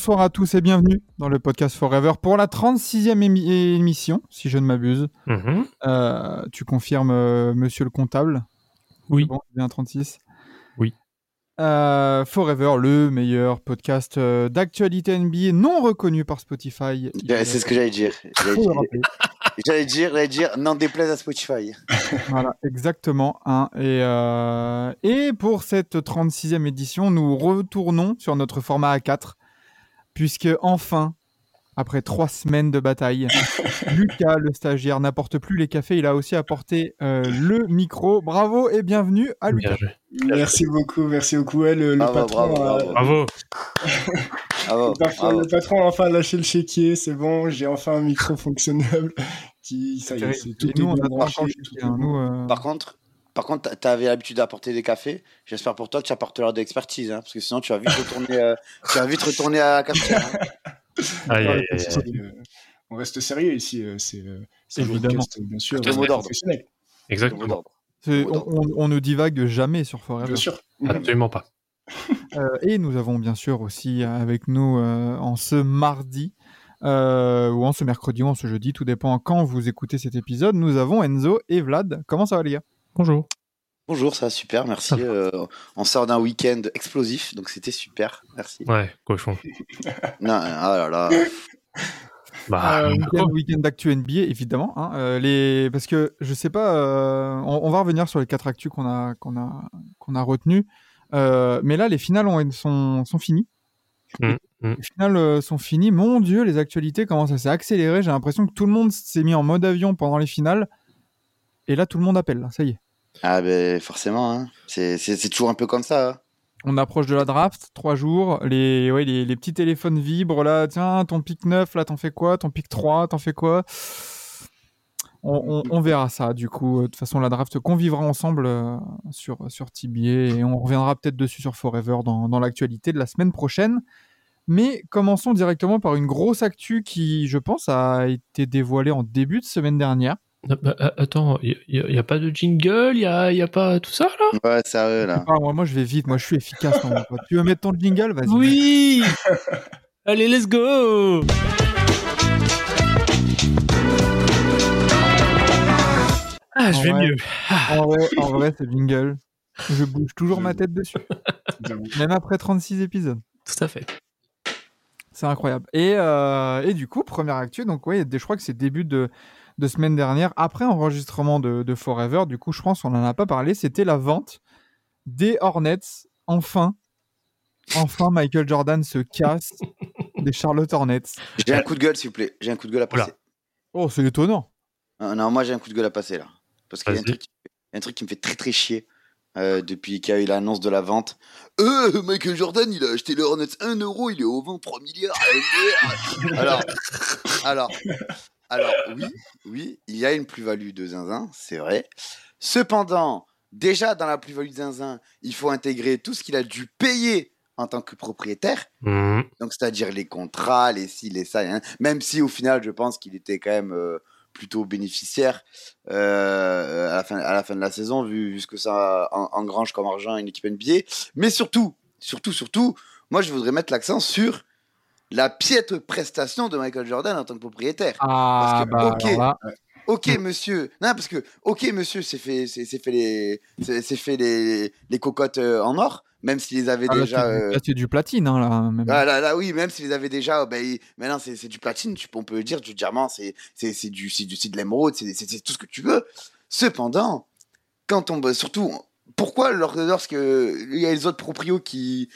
Bonsoir à tous et bienvenue dans le podcast Forever pour la 36e émi- émission, si je ne m'abuse. Mhm. Euh, tu confirmes, euh, monsieur le comptable? Oui. Bon, bien 36 Oui. Euh, Forever, le meilleur podcast euh, d'actualité NBA non reconnu par Spotify. C'est ce que j'allais dire. J'allais dire, j'allais dire, j'allais dire, n'en déplaise à Spotify. Voilà, exactement. hein. Et, euh, et pour cette 36e édition, nous retournons sur notre format A4, puisque enfin, après trois semaines de bataille, Lucas, le stagiaire, n'apporte plus les cafés, il a aussi apporté euh, le micro. Bravo et bienvenue à Lucas. Merci beaucoup, merci beaucoup. Ouais, le, le Bravo, patron, bravo, le patron- bravo. le patron a enfin lâché le chéquier, c'est bon, j'ai enfin un micro fonctionnable. Qui, ça y est, c'est tout est nous, on a hein. Nous, euh, Par contre, par contre, t'avais l'habitude d'apporter des cafés. J'espère pour toi que tu apporteras de l'expertise, hein, parce que sinon tu vas vite retourner, euh, tu vas vite retourner à la cafetière. hein. Euh, on reste sérieux ici, euh, c'est euh, c'est un Évidemment. podcast, bien sûr, Le mot d'ordre. Exactement. on, on- on ne divague jamais sur Forever. bien sûr. Absolument pas. Euh, et nous avons bien sûr aussi avec nous euh, en ce mardi, euh, ou en ce mercredi, ou en ce jeudi, tout dépend quand vous écoutez cet épisode, nous avons Enzo et Vlad. Comment ça va les gars? Bonjour. Bonjour, ça va super, merci. Ça. Euh, on sort d'un week-end explosif, donc c'était super, merci. Ouais, cochon. Non, ah là là. Bah, Euh, week-end, d'actu NBA, évidemment. hein, euh, les... Parce que je sais pas, euh, on, on va revenir sur les quatre actus qu'on a, qu'on a, qu'on a retenus. Euh, mais là, les finales ont, sont, sont finies. Mm, mm. Les finales sont finies. Mon Dieu, les actualités commencent à s'accélérer. J'ai l'impression que tout le monde s'est mis en mode avion pendant les finales. Et là, tout le monde appelle. Ça y est. Ah ben forcément, hein. c'est toujours un peu comme ça. hein. On approche de la draft, trois jours, les, ouais, les, les petits téléphones vibrent là, tiens, ton pic 9, là, t'en fais quoi? Ton pic 3, t'en fais quoi? On, on- on verra ça, du coup. De toute façon, la draft qu'on vivra ensemble euh, sur, sur TBA et on reviendra peut-être dessus sur Forever dans, dans l'actualité de la semaine prochaine. Mais commençons directement par une grosse actu qui, je pense, a été dévoilée en début de semaine dernière. Ah, bah, ah, attends, il n'y a, pas de jingle, il n'y a, y a pas tout ça là? Ouais, sérieux là. Ah, moi, moi, je vais vite, moi, je suis efficace. non, toi. Tu veux mettre ton jingle? Vas-y. Oui Allez, let's go Ah, je vais mieux. En vrai, en vrai, ce jingle, je bouge toujours ma tête dessus, même après 36 épisodes. Tout à fait. C'est incroyable. Et, euh, et du coup, première actu, donc ouais, je crois que c'est début de, de semaine dernière, après enregistrement de, de Forever, du coup, je pense qu'on n'en a pas parlé, c'était la vente des Hornets. Enfin, enfin, Michael Jordan se casse des Charlotte Hornets. J'ai un coup de gueule, s'il vous plaît. J'ai un coup de gueule à passer. Oh, c'est étonnant. Euh, non, moi j'ai un coup de gueule à passer là. Parce qu'il y, a un truc- il y a un truc qui me fait très très chier euh, depuis qu'il y a eu l'annonce de la vente. Euh, Michael Jordan, il a acheté le Hornets 1 euro, il est au 23 milliards. alors, alors, alors, oui, oui, il y a une plus-value de Zinzin, c'est vrai. Cependant, déjà dans la plus-value de Zinzin, il faut intégrer tout ce qu'il a dû payer en tant que propriétaire. Mhm. Donc, c'est-à-dire les contrats, les ci, les ça, hein. même si au final, je pense qu'il était quand même euh, plutôt bénéficiaire euh, à, la fin, à la fin de la saison, vu, vu ce que ça en- engrange comme argent une équipe NBA. Mais surtout, surtout, surtout, moi, je voudrais mettre l'accent sur la piètre prestation de Michael Jordan en tant que propriétaire. Ah, que, bah, ok. monsieur. Non, parce que, ok, monsieur, c'est fait, c'est c'est fait les, fait les, les cocottes euh, en or, même s'il les avait ah, là, déjà. c'est euh, là, c'est du platine, hein, là. Même. ah, là, là, oui, même s'ils avaient déjà, oh, ben, il- maintenant c'est c'est du platine, tu, on peut dire, du diamant, c'est c'est- c'est du, c'est du, c'est de l'émeraude, c'est tout ce que tu veux. Cependant, quand on, surtout, pourquoi lors- lorsque il y a les autres proprios qui,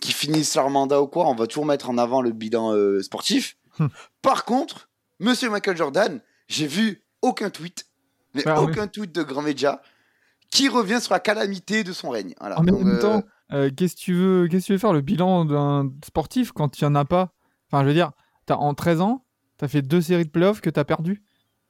qui finissent leur mandat ou quoi, on va toujours mettre en avant le bilan euh, sportif. Hmm. Par contre, Monsieur Michael Jordan, j'ai vu aucun tweet, mais Ah oui. aucun tweet de grand média qui revient sur la calamité de son règne. Voilà. En même euh, temps, euh, qu'est-ce que tu veux, qu'est-ce que tu veux faire le bilan d'un sportif quand il y en a pas? Enfin, je veux dire, as, en 13 ans, tu as fait deux séries de playoffs que tu as perdu.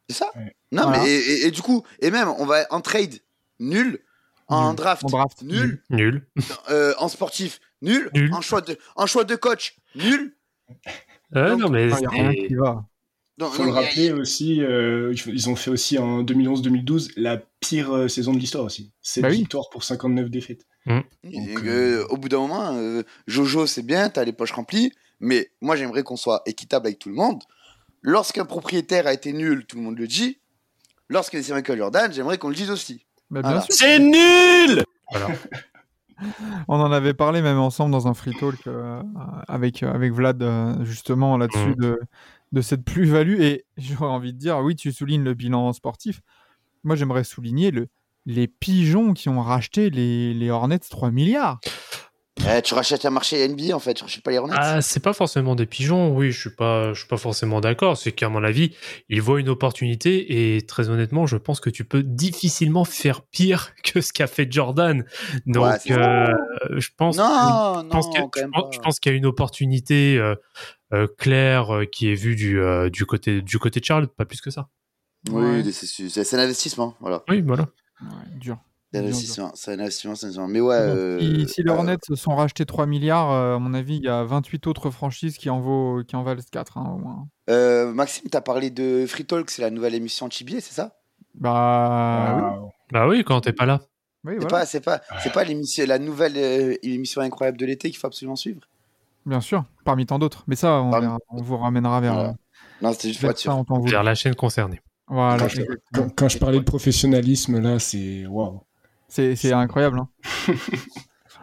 C'est ça Ouais. Non, Voilà. mais et, et- et du coup, et même, on va en trade, nul. En Nul. draft, En draft, nul. Nul. Euh, en sportif, nul. Nul. En, choix de, en choix de coach, nul. Euh, Donc, non, mais Il n'y a rien c'est- qui va. Faut le a- rappeler aussi, euh, ils ont fait aussi en 2011-2012 la pire euh, saison de l'histoire aussi. 7 Bah oui. victoires pour 59 défaites. Donc, euh, au bout d'un moment, euh, Jojo, c'est bien, t'as les poches remplies, mais moi j'aimerais qu'on soit équitable avec tout le monde. Lorsqu'un propriétaire a été nul, tout le monde le dit. Lorsque c'est Michael Jordan, j'aimerais qu'on le dise aussi. Bah, bien Voilà. sûr. C'est nul Voilà. On en avait parlé même ensemble dans un free talk euh, avec, euh, avec Vlad, euh, justement, là-dessus, Mm. de, de cette plus-value. Et j'aurais envie de dire, oui, tu soulignes le bilan sportif. Moi, j'aimerais souligner le, les pigeons qui ont racheté les, les Hornets 3 milliards. Eh, tu rachètes un marché NBA en fait, tu rachètes pas les Hornets. Ah, c'est pas forcément des pigeons, oui, je suis pas, je suis pas forcément d'accord. C'est qu'à mon avis, ils voient une opportunité et très honnêtement, je pense que tu peux difficilement faire pire que ce qu'a fait Jordan. Donc, Ouais, euh, je pense, non, je non, pense qu'il y a une opportunité euh, euh, claire euh, qui est vue du, euh, du côté, du côté de Charlotte, pas plus que ça. Oui, Ouais. c'est un investissement, voilà. Oui, voilà. Ouais, dur. C'est un Dur, dur. investissement, c'est un investissement, c'est un investissement. Mais ouais. Bon, euh, si, si les euh, Hornets se sont rachetés 3 milliards, euh, à mon avis, il y a 28 autres franchises qui en, vaut, qui en valent 4 hein, au moins. euh, Maxime, t'as parlé de Free Talk, c'est la nouvelle émission de Chibier, c'est ça? Bah oui, Waouh. Bah oui, quand t'es pas là. oui, C'est voilà, pas, c'est pas, c'est pas l'émission, la nouvelle euh, émission incroyable de l'été qu'il faut absolument suivre? bien sûr, parmi tant d'autres. Mais ça, on, Parmi- verra- on vous ramènera vers, Voilà. Non, c'était juste vers ça la chaîne concernée. Voilà, Quand je- quand je parlais de professionnalisme, là, c'est waouh. C'est incroyable. hein.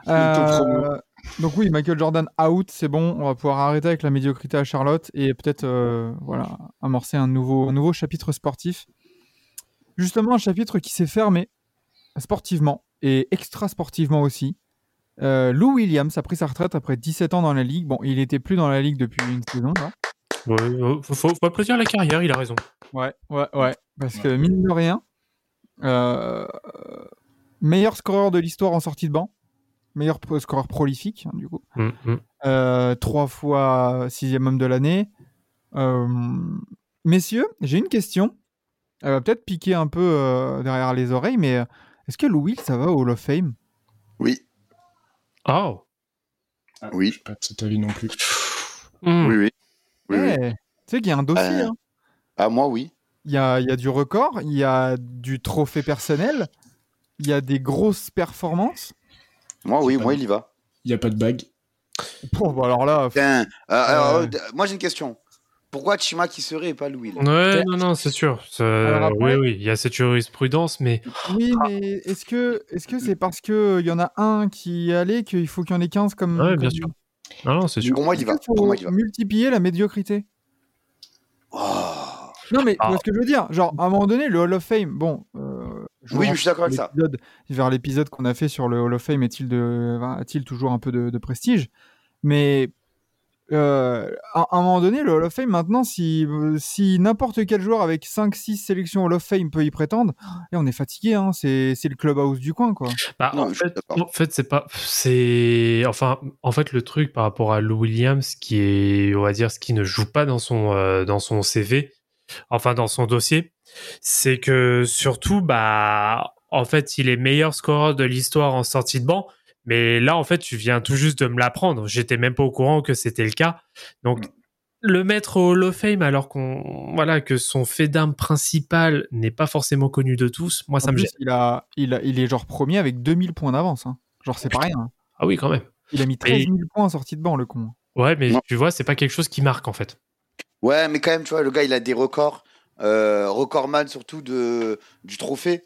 Euh, donc oui, Michael Jordan out, c'est bon, on va pouvoir arrêter avec la médiocrité à Charlotte et peut-être euh, voilà, amorcer un nouveau, un nouveau chapitre sportif. Justement, un chapitre qui s'est fermé sportivement et extra sportivement aussi. Euh, Lou Williams a pris sa retraite après 17 ans dans la ligue. Bon, il était plus dans la ligue depuis une saison. Là. Ouais, faut, faut, faut la carrière, il a raison. Ouais, ouais, ouais. Parce que mine de rien, euh, meilleur scoreur de l'histoire en sortie de banc, meilleur pro- scoreur prolifique, hein, du coup. Mm, mm. Euh, trois fois sixième homme de l'année. Euh, messieurs, j'ai une question. Elle va peut-être piquer un peu euh, derrière les oreilles, mais euh, est-ce que Louis, ça va au Hall of Fame? Oui, Oh. Ah, Oui. Je suis pas de cet avis non plus. Mm. oui, oui. Oui, oui. Eh, Tu sais qu'il y a un dossier. Euh, hein. Ah, moi, oui. Il y, a, il y a du record, il y a du trophée personnel, il y a des grosses performances. Moi, oui, moi, il y va. Il n'y a pas de bague. Bon, bah alors là, Tiens, euh, alors, Euh. euh, moi, j'ai une question. Pourquoi Chima qui serait et pas Louis là Ouais, non, non, c'est sûr. Après- Oui, oui, il y a cette jurisprudence, mais Oui, mais est-ce que est-ce que c'est parce que il y en a un qui est allé qu'il faut qu'il y en ait 15 comme Ouais, bien comme- sûr. non, non, c'est sûr. Pour moi, il va. qu'il faut Pour moi, il y va. multiplier la médiocrité? Oh. Non, mais tu Ah. vois ce que je veux dire Genre, à un moment donné, le Hall of Fame, bon. euh, Oui, je suis d'accord avec ça. l'épisode- Vers l'épisode qu'on a fait sur le Hall of Fame, est-il de, a-t-il toujours un peu de, de prestige? Mais euh, à, à un moment donné, le Hall of Fame, maintenant, si, si n'importe quel joueur avec 5-6 sélections Hall of Fame peut y prétendre, et on est fatigué, hein, c'est c'est le clubhouse du coin, quoi. Bah, Non, fait, en fait, c'est pas, c'est, enfin, en fait, le truc par rapport à Lou Williams, qui est, on va dire, ce qui ne joue pas dans son, euh, dans son CV, enfin, dans son dossier, c'est que surtout, bah, en fait, il est meilleur scoreur de l'histoire en sortie de banc. Mais là, en fait, tu viens tout juste de me l'apprendre. J'étais même pas au courant que c'était le cas. Donc, le mettre au Hall of Fame alors qu'on, voilà, que son fait d'armes principal n'est pas forcément connu de tous, moi, ça me gêne. il, a, il, a- il est genre premier avec 2000 points d'avance. hein. Genre, c'est pas rien. hein. Ah oui, quand même. Il a mis 13 000 points en sortie de banc, le con. Ouais, mais Non. tu vois, c'est pas quelque chose qui marque en fait. Ouais, mais quand même, tu vois, le gars, il a des records. Euh, recordman surtout de, du trophée.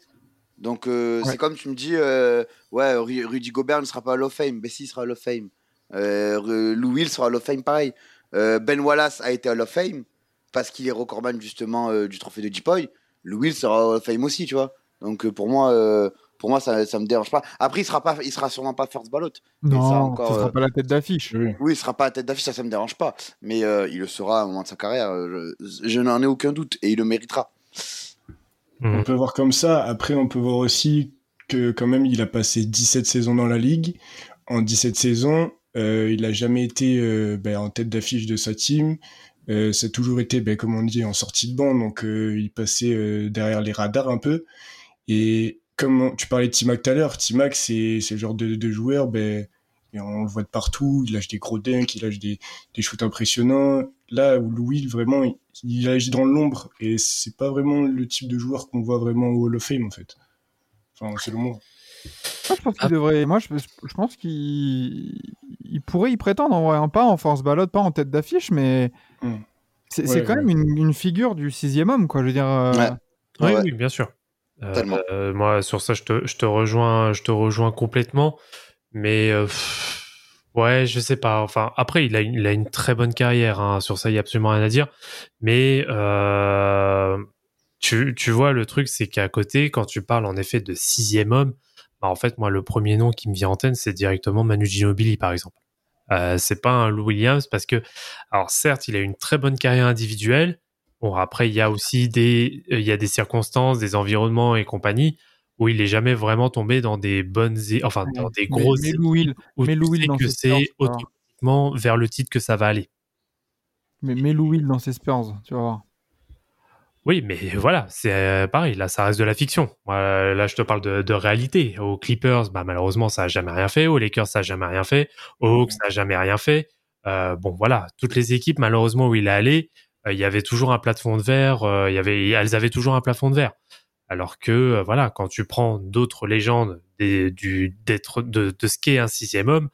Donc, euh, Ouais. c'est comme tu me dis, euh, ouais, Ru- Rudy Gobert ne sera pas Hall of Fame. Bessie sera Hall of Fame. Lou Will sera Hall of Fame, pareil. Ben Wallace a été Hall of Fame parce qu'il est recordman justement du trophée de Deepoy. Lou Will sera Hall of Fame aussi, tu vois. Donc, pour moi, pour moi ça, ça me dérange pas. Après, il sera, pas, il sera sûrement pas first ballot. Non, ça, ça encore, sera euh, pas la tête d'affiche. Oui. Oui, il sera pas à tête d'affiche, ça, ça me dérange pas. Mais euh, il le sera à un moment de sa carrière. euh, Je, je n'en ai aucun doute et il le méritera. Mhm. On peut voir comme ça. Après, on peut voir aussi que quand même, il a passé 17 saisons dans la ligue. en 17 saisons, euh, il a jamais été euh, ben, en tête d'affiche de sa team. Euh, ça a toujours été, ben, comme on dit, en sortie de banc, donc euh, il passait euh, derrière les radars un peu. Et comme on- tu parlais de T-Mac tout à l'heure, T-Mac, c'est c'est le genre de, de joueur, ben, et on le voit de partout, il lâche des gros dunks, il lâche des, des shoots impressionnants. Là où Louis, vraiment, il, il agit dans l'ombre, et c'est pas vraiment le type de joueur qu'on voit vraiment au Hall of Fame, en fait. Enfin, selon moi. Moi, je pense qu'il Ah. devrait. Moi, je, je pense qu'il il pourrait y prétendre en vrai, hein, pas en force ballot, pas en tête d'affiche, mais Hmm. c'est Ouais, c'est quand ouais. même une, une figure du sixième homme, quoi. Je veux dire. euh, Ouais. Oui, Ouais. oui, bien sûr. Euh, moi, sur ça, je te, je te rejoins, je te rejoins complètement. Mais euh, ouais, je sais pas. Enfin, après, il a une, il a une très bonne carrière. hein. Sur ça, il y a absolument rien à dire. Mais euh, tu, tu vois, le truc, c'est qu'à côté, quand tu parles en effet de sixième homme, bah, en fait, moi, le premier nom qui me vient en tête, c'est directement Manu Ginobili, par exemple. Euh, c'est pas un Lou Williams parce que, alors certes, il a une très bonne carrière individuelle. Bon, après, il y a aussi des, euh, il y a des circonstances, des environnements et compagnie où il est jamais vraiment tombé dans des bonnes, enfin, dans des mais- grosses mais Lou Will, où mais tu Lou Will sais dans que c'est automatiquement vers le titre que ça va aller. mais, mais Lou Will dans ses Spurs, tu vas voir. Oui, mais voilà, c'est euh, pareil. Là, ça reste de la fiction. Euh, là, je te parle de, de réalité. Aux Clippers, bah, malheureusement, ça a jamais rien fait. Aux Lakers, ça a jamais rien fait. Aux Hawks, ça a jamais rien fait. Euh, bon, voilà, toutes les équipes, malheureusement, où il est allé, il y avait toujours un plafond de verre. euh, il y avait, elles avaient toujours un plafond de verre. Alors que, euh, voilà, quand tu prends d'autres légendes des, du, d'être, de, de ce qu'est un sixième homme,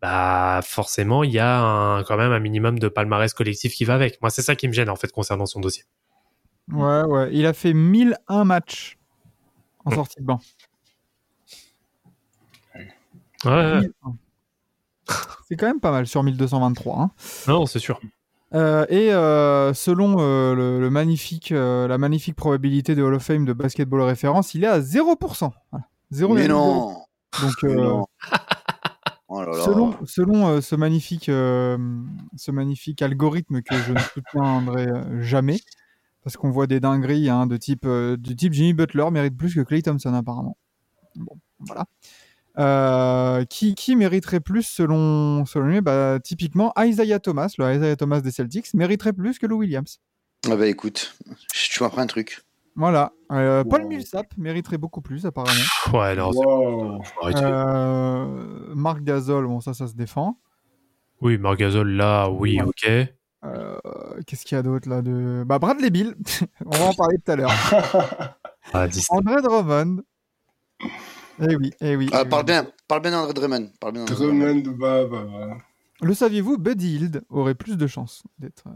bah forcément, il y a un, quand même un minimum de palmarès collectif qui va avec. Moi, c'est ça qui me gêne en fait concernant son dossier. Ouais, ouais. Il a fait 1001 matchs en sortie de banc. Ouais, ouais. 1001. C'est quand même pas mal sur 1223. hein. non, c'est sûr. Euh, et euh, selon euh, le, le magnifique, la magnifique probabilité de Hall of Fame de basketball référence, il est à 0%. Voilà. 0,0. Mais non Donc, Mais non. Oh là là. selon, selon ce, magnifique, ce magnifique algorithme que je ne soutiendrai jamais, parce qu'on voit des dingueries hein, de type, du type Jimmy Butler mérite plus que Clay Thompson apparemment. Bon, voilà. Euh, qui, qui mériterait plus selon, selon lui bah, Typiquement, Isaiah Thomas, le Isaiah Thomas des Celtics, mériterait plus que Lou Williams. Ah bah écoute, tu m'apprends un truc. Voilà. Euh, Paul. Millsap mériterait beaucoup plus apparemment. Ouais, Wow. arrêter. Euh, Marc Gasol, bon ça, ça se défend. Oui, Margazol, là, oui, ok. Euh, Qu'est-ce qu'il y a d'autre là de... Bah Bradley Bill, on va en parler tout à l'heure. Ah, 10. André Drummond. Eh oui, eh oui. Ah, eh parle oui. bien, parle bien d'André Drummond. Parle bien Drummond. Bah, bah, bah. Le saviez-vous, Buddy Hield aurait plus de chances d'être euh,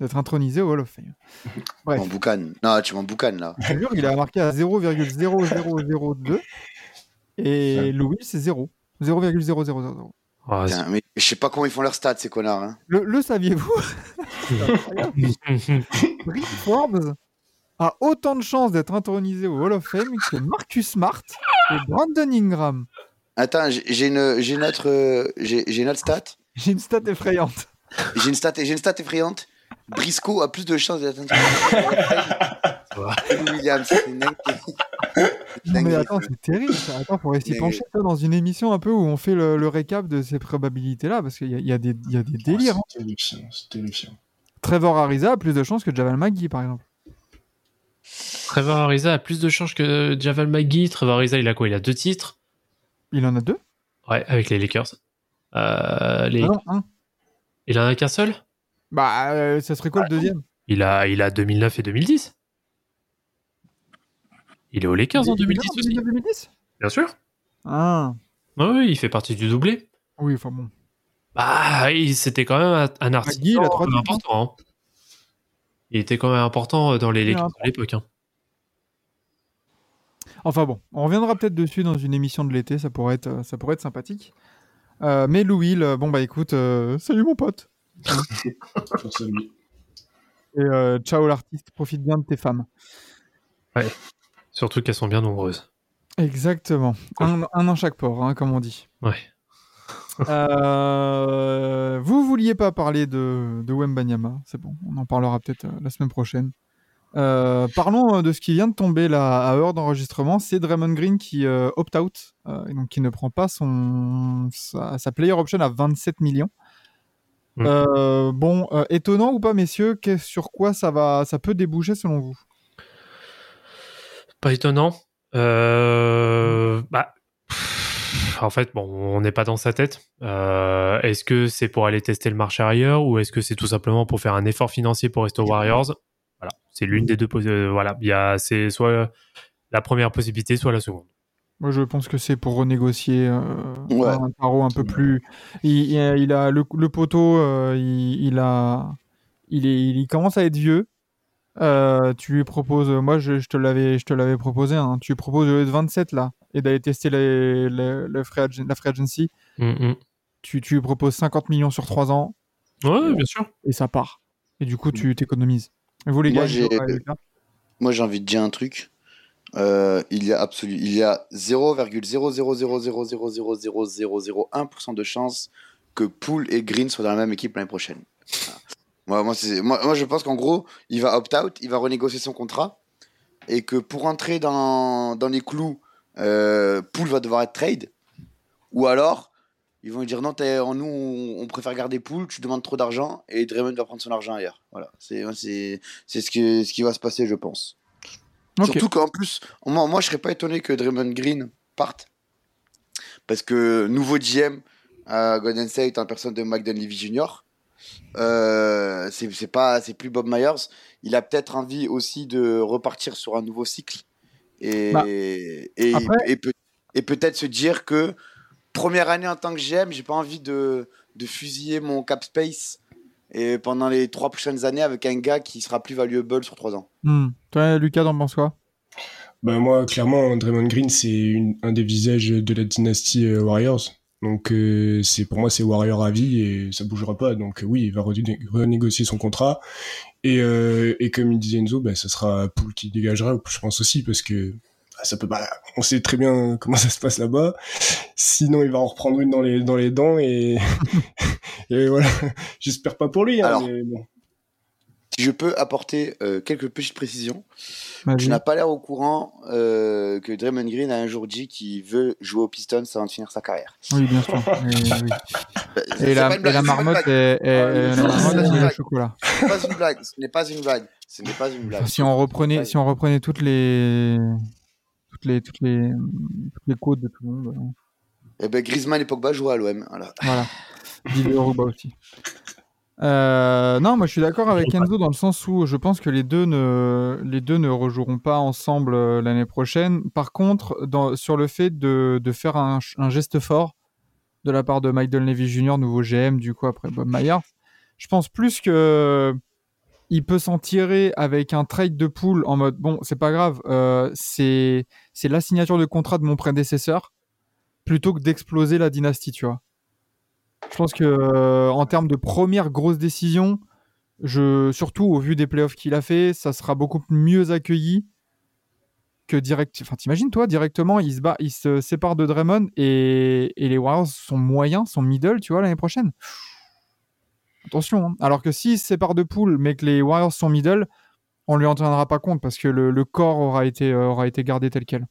d'être intronisé au Hall of Fame. Bref, M'en boucane. Non, tu m'en boucanes là. jure, il a marqué à 0,0002 et Louis c'est 0. 0,0000. Ah, Putain, mais je sais pas comment ils font leurs stats, ces connards. Hein. Le, le saviez-vous? C'est- Rick Forbes a autant de chances d'être intronisé au Hall of Fame que Marcus Smart et Brandon Ingram. Attends, j'ai une, j'ai une autre, euh, j'ai j'ai une autre stat. J'ai une stat effrayante. J'ai une stat, j'ai une stat effrayante. Briscoe a plus de chances d'être que Williams. C'est une dinguerie. Non, mais attends, c'est terrible. Ça. Attends, faudrait s'y pencher toi, dans une émission un peu où on fait le, le récap de ces probabilités-là, parce qu'il y, a- il y a des, il y a des délires. C'est terrifiant, c'est terrifiant. Trevor Ariza a plus de chances que Javal McGee, par exemple. Trevor Ariza a plus de chances que Javal McGee. Trevor Ariza, il a quoi? Il a deux titres? Il en a deux? Ouais, avec les Lakers. Euh, les... Ah non. Il en a qu'un seul? Bah, euh, ça serait quoi le deuxième? il a, il a 2009 et 2010. Il est aux Lakers en Il est 2010 en aussi. 2010 Bien sûr. Ah, oui, il fait partie du doublé. oui, enfin bon. Bah, c'était quand même un- McGee, il a important. hein. Il était quand même important dans les un de l'époque. hein. Enfin bon, on reviendra peut-être dessus dans une émission de l'été, ça pourrait être, euh, ça pourrait être sympathique. Euh, mais Louis, le- bon bah écoute, euh, salut mon pote. À. Et euh, ciao l'artiste, profite bien de tes femmes. Surtout qu'elles sont bien nombreuses. Exactement. Un, un en chaque port, hein, comme on dit. Ouais. Euh, vous vouliez pas parler de, de Wembanyama, c'est bon, on en parlera peut-être euh, la semaine prochaine. Euh, parlons euh, de ce qui vient de tomber là à heure d'enregistrement. C'est Draymond Green qui euh, opt-out, euh, et donc qui ne prend pas son sa, sa player option à 27 millions. Mm. Euh, bon, étonnant ou pas, messieurs, sur quoi ça va, ça peut déboucher selon vous? Pas étonnant. Euh, bah, en fait, bon, on n'est pas dans sa tête. Euh, est-ce que c'est pour aller tester le marché ailleurs ou est-ce que c'est tout simplement pour faire un effort financier pour rester aux Warriors? Voilà, c'est l'une des deux. euh, voilà, il y a, c'est soit la première possibilité, soit la seconde. Moi, je pense que c'est pour renégocier euh, Ouais. un tarot un peu plus. Il, il a, le, le poteau, euh, il, il a, il est, il commence à être vieux. Euh, tu lui proposes, moi, je, je te l'avais, je te l'avais proposé. hein, tu lui proposes de 27 là et d'aller tester les, les- le free agen- la free agency. Mm, Tu, tu lui proposes 50 millions sur 3 ans mm. Ouais, bien sûr. et ça part. Et du coup, tu t'économises. Et vous les Moi, gars, Moi, j'ai envie de dire un truc. Euh, il y a absolu, il y a 0,000000001% de chance que Poole et Green soient dans la même équipe l'année prochaine. Voilà. Moi, moi, moi, moi, je pense qu'en gros, il va opt-out, il va renégocier son contrat, et que pour entrer dans, dans les clous, euh, Poole va devoir être trade, ou alors ils vont lui dire non, t'es- nous on, on préfère garder Poole, tu demandes trop d'argent, et Draymond va prendre son argent ailleurs. Voilà, c'est ce, que, ce qui va se passer, je pense. Ok. Surtout qu'en plus, moi, moi je serais pas étonné que Draymond Green parte. Parce que nouveau GM à Golden State en personne de Dunleavy Jr. Euh, c'est c'est pas c'est plus Bob Myers. Il a peut-être envie aussi de repartir sur un nouveau cycle et Bah, et, après- et, peut, et peut-être se dire que première année en tant que GM, j'ai pas envie de, de fusiller mon cap space et pendant les trois prochaines années avec un gars qui sera plus valuable sur trois ans. Hmm. Toi, Lucas, t'en penses quoi? Bah moi, clairement, Draymond Green, c'est une- un des visages de la dynastie euh, Warriors. Donc euh, c'est pour moi c'est Warrior à vie et ça bougera pas. Donc euh, oui, il va rené- renégocier son contrat et, euh, et comme il disait Enzo, bah, ça sera Poul qui dégagera, je pense aussi parce que ah, ça peut pas. On sait très bien comment ça se passe là-bas. Sinon, il va en reprendre une dans les dans les dents et et voilà. J'espère pas pour lui. Hein, Alors, mais bon. Si je peux apporter euh, quelques petites précisions, tu n'as pas l'air au courant euh, que Draymond Green a un jour dit qu'il veut jouer aux Pistons avant de finir sa carrière. Oui, bien sûr. Et, la, et pas une marmotte est, Ah, la marmotte est blague. chocolat. Ce n'est pas une blague. Ce n'est pas une blague. Ce n'est pas une blague. Si on reprenait, si on reprenait toutes les, toutes les, toutes les, toutes les codes de tout le monde, euh, Eh ben, Griezmann et Pogba jouent à l'OM. Voilà. voilà. Aussi. Euh, non, moi je suis d'accord avec Enzo dans le sens où je pense que les deux ne, les deux ne rejoueront pas ensemble euh, l'année prochaine. Par contre, dans, sur le fait de, de faire un, geste fort de la part de Mike Levy Jr., nouveau GM, du coup après Bob Myers, je pense plus que il peut s'en tirer avec un trade de pool en mode bon, c'est pas grave, euh, c'est c'est la signature de contrat de mon prédécesseur plutôt que d'exploser la dynastie, tu vois. Je pense que euh, en termes de première grosse décision, surtout au vu des playoffs qu'il a fait, ça sera beaucoup mieux accueilli que direct. Enfin, t'imagines toi directement, il se sépare de Draymond et, les Warriors sont moyens, sont middle, tu vois l'année prochaine. Attention. hein. Alors que s'il se sépare de Poole, mais que les Warriors sont middle, on lui en tiendra pas compte parce que le, le corps aura été euh, aura été gardé tel quel.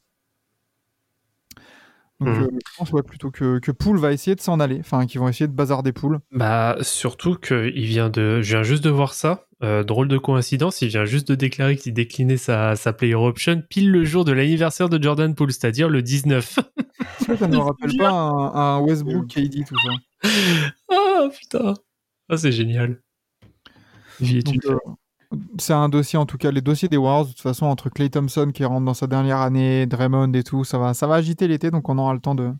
Donc Mhm. euh, je pense ouais, plutôt que, que Poole va essayer de s'en aller, enfin qu'ils vont essayer de bazarder Poole. Bah, surtout que il vient de, je viens juste de voir ça. Euh, drôle de coïncidence, il vient juste de déclarer qu'il déclinait sa, sa player option pile le jour de l'anniversaire de Jordan Poole, c'est-à-dire le 19. Est-ce que ça ne rappelle pas un, un Westbrook KD tout ça ah putain, ah c'est génial. Donc, euh, C'est un dossier, en tout cas, les dossiers des Warriors, de toute façon, entre Clay Thompson qui rentre dans sa dernière année, Draymond et tout, ça va, ça va agiter l'été, donc on aura le temps de,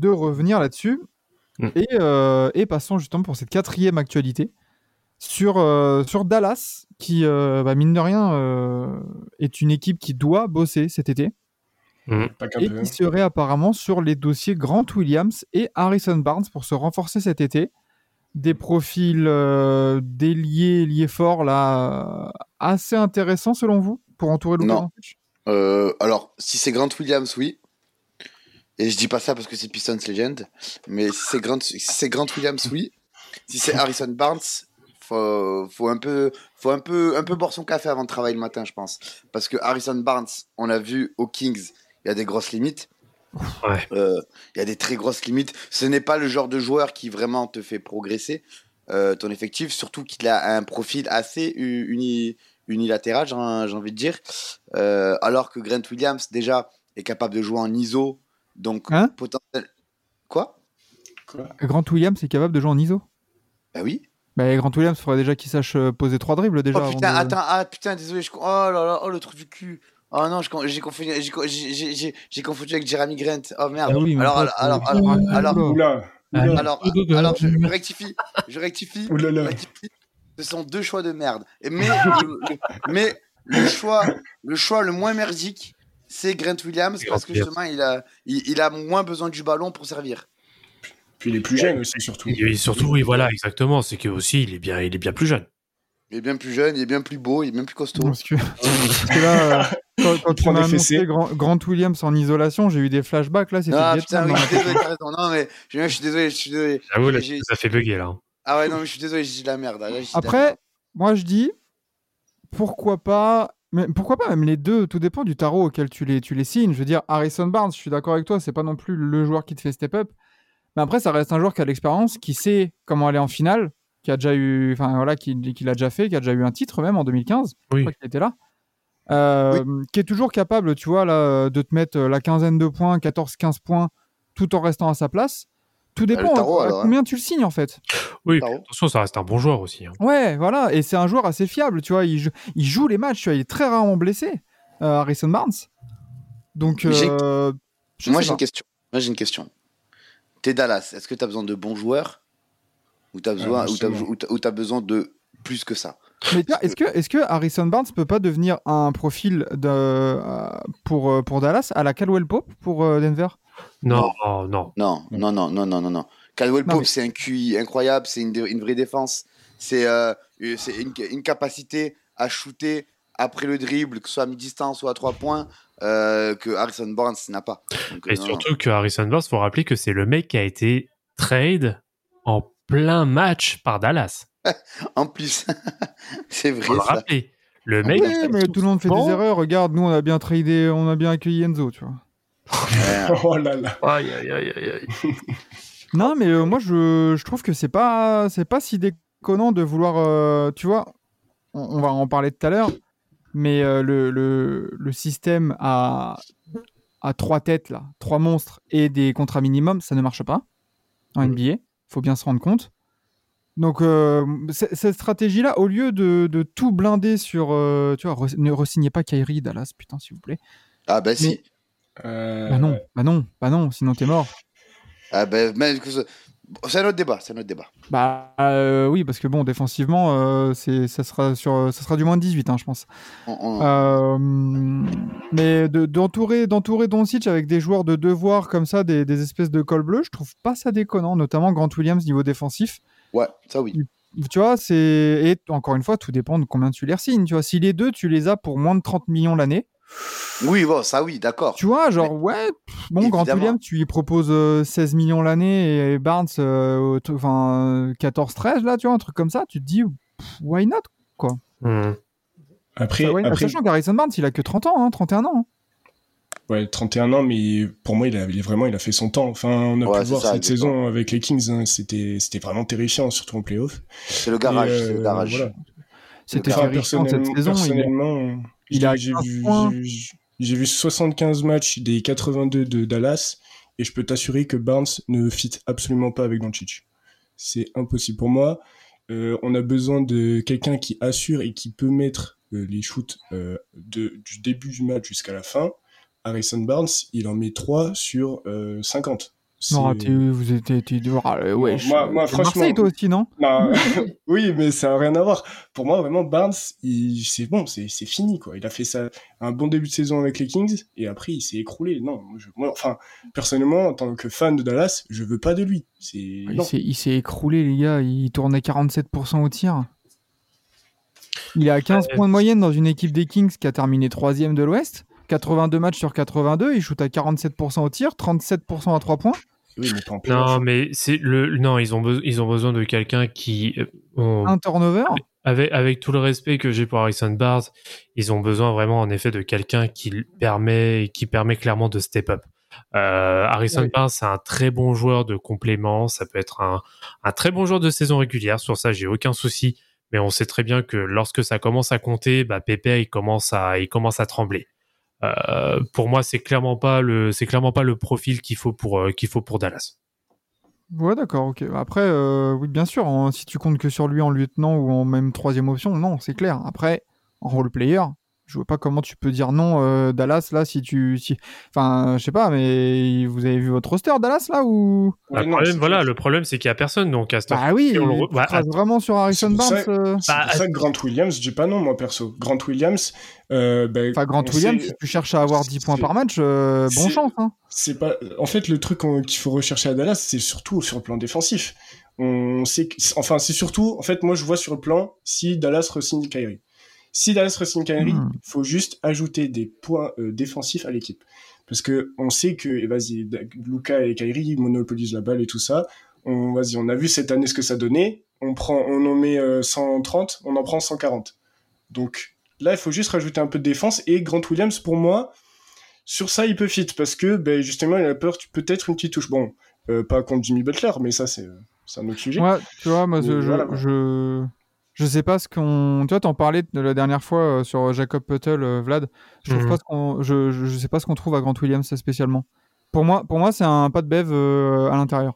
de revenir là-dessus. Mm. Et, euh, et passons justement pour cette quatrième actualité sur, euh, sur Dallas, qui, euh, bah, mine de rien, euh, est une équipe qui doit bosser cet été qu'un et qui serait apparemment sur les dossiers Grant Williams et Harrison Barnes pour se renforcer cet été. Des profils euh, d'ailier, liés forts là, euh, assez intéressants selon vous pour entourer Luka Non. Euh, alors, si c'est Grant Williams, oui. Et je dis pas ça parce que c'est Pistons Legend. Mais si c'est Grant, si c'est Grant Williams, oui. Si c'est Harrison Barnes, faut, faut un peu, faut un peu, un peu boire son café avant de travailler le matin, je pense. Parce que Harrison Barnes, on l'a vu aux Kings, il y a des grosses limites. Ouais. Euh, Il y a des très grosses limites. Ce n'est pas le genre de joueur qui vraiment te fait progresser euh, ton effectif, surtout qu'il a un profil assez uni- unilatéral, j'ai envie de dire. Euh, alors que Grant Williams, déjà, est capable de jouer en ISO. Donc, Hein? potentiel. Quoi? Quoi? Grant Williams est capable de jouer en ISO? Bah oui. Bah, Grant Williams, faudrait déjà qu'il sache poser trois dribbles déjà. Oh putain, de- attends, ah putain, désolé, je... oh là là, oh le trou du cul. Oh non, j'ai confondu, j'ai avec Jeremy Grant. Oh merde. Ah oui, alors, alors, alors, alors, alors, Oula, Ah, oula, alors, alors, je, je rectifie, je rectifie, je rectifie. Ce sont deux choix de merde. Mais, mais le choix, le choix le moins merdique, c'est Grant Williams parce que justement, il a, il, il a moins besoin du ballon pour servir. Puis il est plus jeune aussi, surtout. Et surtout, oui, voilà, exactement. C'est que aussi, il est bien, il est bien plus jeune. Il est bien plus jeune, il est bien plus beau, il est bien plus costaud. Parce que, parce que là, euh, quand, quand tu m'as annoncé Grant, Grant Williams en isolation, j'ai eu des flashbacks là. C'était Ah putain, oui, je suis désolé, t'as raison. Non, mais je suis désolé, je suis désolé. J'avoue, là, ça fait bugger là. hein. Ah ouais, non, mais je suis désolé, j'ai dit de la merde. là, la Après, merde. moi je dis, pourquoi pas, mais pourquoi pas même les deux, tout dépend du tarot auquel tu les, tu les signes. Je veux dire, Harrison Barnes, je suis d'accord avec toi, c'est pas non plus le joueur qui te fait step up. Mais après, ça reste un joueur qui a l'expérience, qui sait comment aller en finale, qui a déjà eu, enfin voilà, qui, qui l'a déjà fait, qui a déjà eu un titre même en 2015. Je Oui. crois qu'il était là. Euh, Qui est toujours capable, tu vois, là, de te mettre euh, la quinzaine de points, 14-15 points, tout en restant à sa place. Tout le dépend tarot, à, à alors, hein. combien tu le signes en fait. Oui, attention, ça reste un bon joueur aussi. hein. Ouais, voilà, et c'est un joueur assez fiable, tu vois, il, joue- il joue les matchs, tu vois, il est très rarement blessé, euh, Harrison Barnes. Donc, euh, Moi, j'ai une question. Moi, j'ai une question. T'es Dallas. Est-ce que t'as besoin de bons joueurs ou t'as besoin, ou t'as, justement. ou t'as- ou t'as besoin de plus que ça Mais tiens, est-ce que, est que Harrison Barnes peut pas devenir un profil de, euh, pour, euh, pour Dallas à la Caldwell Pope pour euh, Denver? Non, non, non. Non, non, non, non, non, non, non. Caldwell Non, Pope, mais- c'est un QI incroyable, c'est une, une vraie défense. C'est, euh, une, une capacité à shooter après le dribble, que ce soit à mi-distance ou à trois points, euh, que Harrison Barnes n'a pas. Donc, Et non, surtout que Harrison Barnes, faut rappeler que c'est le mec qui a été trade en plein match par Dallas. En plus, c'est vrai. Le ça. rappeler. Le Ah mec. A mais tout le monde fait des erreurs. Regarde, nous, on a bien tradé, on a bien accueilli Enzo, tu vois. Ouais. Oh là là. Aïe, aïe, aïe, aïe. Non, mais euh, moi, je, je trouve que c'est pas, c'est pas si déconnant de vouloir, euh, tu vois, on, on va en parler tout à l'heure, mais euh, le, le, le système à, à trois têtes, là, trois monstres et des contrats minimum, ça ne marche pas en NBA. Faut bien se rendre compte. Donc, euh, cette stratégie-là, au lieu de, de tout blinder sur, euh, tu vois, re- ne resignez pas Kyrie, Dallas, putain, s'il vous plaît. Ah bah si. Mais- Euh, Bah non, bah non, bah non, sinon t'es mort. Ah bah, mais que ce- bon, c'est un autre débat, c'est un autre débat. Bah euh, oui, parce que bon, défensivement, euh, c'est, ça, sera sur, ça sera du moins de 18, hein, je pense. On- on- Euh, mais de- d'entourer, d'entourer Doncic avec des joueurs de devoir comme ça, des, des espèces de col bleu, je trouve pas ça déconnant, notamment Grant Williams niveau défensif. Ouais, ça oui. Tu vois, c'est et encore une fois, tout dépend de combien tu les signes. Tu vois, si les deux, tu les as pour moins de 30 millions l'année, Oui, bon, ça oui, d'accord. tu vois, genre ouais, pff, bon, Grant. Williams, tu lui proposes euh, 16 millions l'année et Barnes, euh, enfin 14-13 là, tu vois, un truc comme ça, tu te dis pff, why not Hmm. Après, Ah ouais, après Sachant qu'Harrison Barnes, il a que 30 ans, hein, 31 ans. hein. ouais, 31 ans, mais pour moi, il a, il vraiment, il a fait son temps. Enfin, on a Ouais, pu voir ça, cette saison avec les Kings. hein, c'était, c'était vraiment terrifiant, surtout en playoff. C'est le garage, c'est le euh, garage. voilà. C'était terrifiant cette personnellement- saison. Personnellement, il je a dis que 15 j'ai vu, points. j'ai vu- j'ai vu 75 matchs des 82 de Dallas et je peux t'assurer que Barnes ne fit absolument pas avec Doncic. C'est impossible pour moi. Euh, on a besoin de quelqu'un qui assure et qui peut mettre euh, les shoots euh, de, du début du match jusqu'à la fin. Harrison Barnes, il en met 3 sur euh, 50. Non, vous êtes t'es- t'es- ah, ouais, je- moi- franchement- Marseille, toi aussi, non? Non, oui, mais ça n'a rien à voir. Pour moi, vraiment, Barnes, c'est bon, c'est fini, quoi. Il a fait ça, un bon début de saison avec les Kings, et après, il s'est écroulé. Non, moi, je- moi, enfin, personnellement, en tant que fan de Dallas, je veux pas de lui. Il s'est- écroulé, les gars. Il tournait 47% au tir. Il est à 15 Ouais. points de moyenne dans une équipe des Kings qui a terminé 3 de l'Ouest. 82 matchs sur 82. Il shoot à 47% au tir, 37% à 3 points. Oui, mais. Non, mais c'est le. Non, ils ont, be- ils ont besoin de quelqu'un qui. euh, Un turnover? Avec, avec tout le respect que j'ai pour Harrison Barnes, ils ont besoin vraiment en effet de quelqu'un qui permet, qui permet clairement de step up. Euh, Harrison Oui. Barnes, c'est un très bon joueur de complément. Ça peut être un, un très bon joueur de saison régulière. Sur ça, j'ai aucun souci. Mais on sait très bien que lorsque ça commence à compter, bah, Pépé, il commence à, il commence à trembler. Euh, pour moi, c'est clairement pas le, c'est clairement pas le profil qu'il faut pour, euh, qu'il faut pour Dallas. Ouais, d'accord, ok. Après, euh, oui, bien sûr, en- si tu comptes que sur lui en lieutenant ou en même troisième option, non, c'est clair. Après, en role player, je vois pas comment tu peux dire non, euh, Dallas, là, si tu. Si... Enfin, je sais pas, mais vous avez vu votre roster, Dallas, là, ou? Ouais, le non, problème, c'est- voilà, le problème, c'est qu'il y a personne. Donc, à ce Bah oui, on le bah, vraiment sur Harrison c'est pour Barnes. ça- euh, C'est Bah, pour ça que Grant Williams, je dis pas non, moi perso. Grant Williams, euh, ben, Enfin, Grant Williams, sait- si tu cherches à avoir 10 points par match, euh, bon c'est- chance, hein. c'est pas. En fait, le truc qu'on- qu'il faut rechercher à Dallas, c'est surtout sur le plan défensif. On sait que... Enfin, c'est surtout. En fait, moi, je vois sur le plan si Dallas re-signe Kyrie. Si Dallas Kyrie, Hmm. il faut juste ajouter des points euh, défensifs à l'équipe. Parce que on sait que, vas-y, Luca et ils monopolisent la balle et tout ça. On, vas-y, on a vu cette année ce que ça donnait. On prend, on en met euh, 130, on en prend 140. Donc là, il faut juste rajouter un peu de défense. Et Grant Williams, pour moi, sur ça, il peut fit parce que, ben, justement, il a peur peut-être une petite touche. Bon, euh, pas contre Jimmy Butler, mais ça, c'est c'est un autre sujet. Ouais, tu vois, moi, Mais je, je, voilà, quoi. je, je sais pas ce qu'on. Tu vois, t'en parlais de la dernière fois euh, sur Jacob Puttle, euh, Vlad. Je trouve Mhm. pas ce qu'on. Je, je, je sais pas ce qu'on trouve à Grant Williams spécialement. Pour moi, pour moi, c'est un pas de bev euh, à l'intérieur.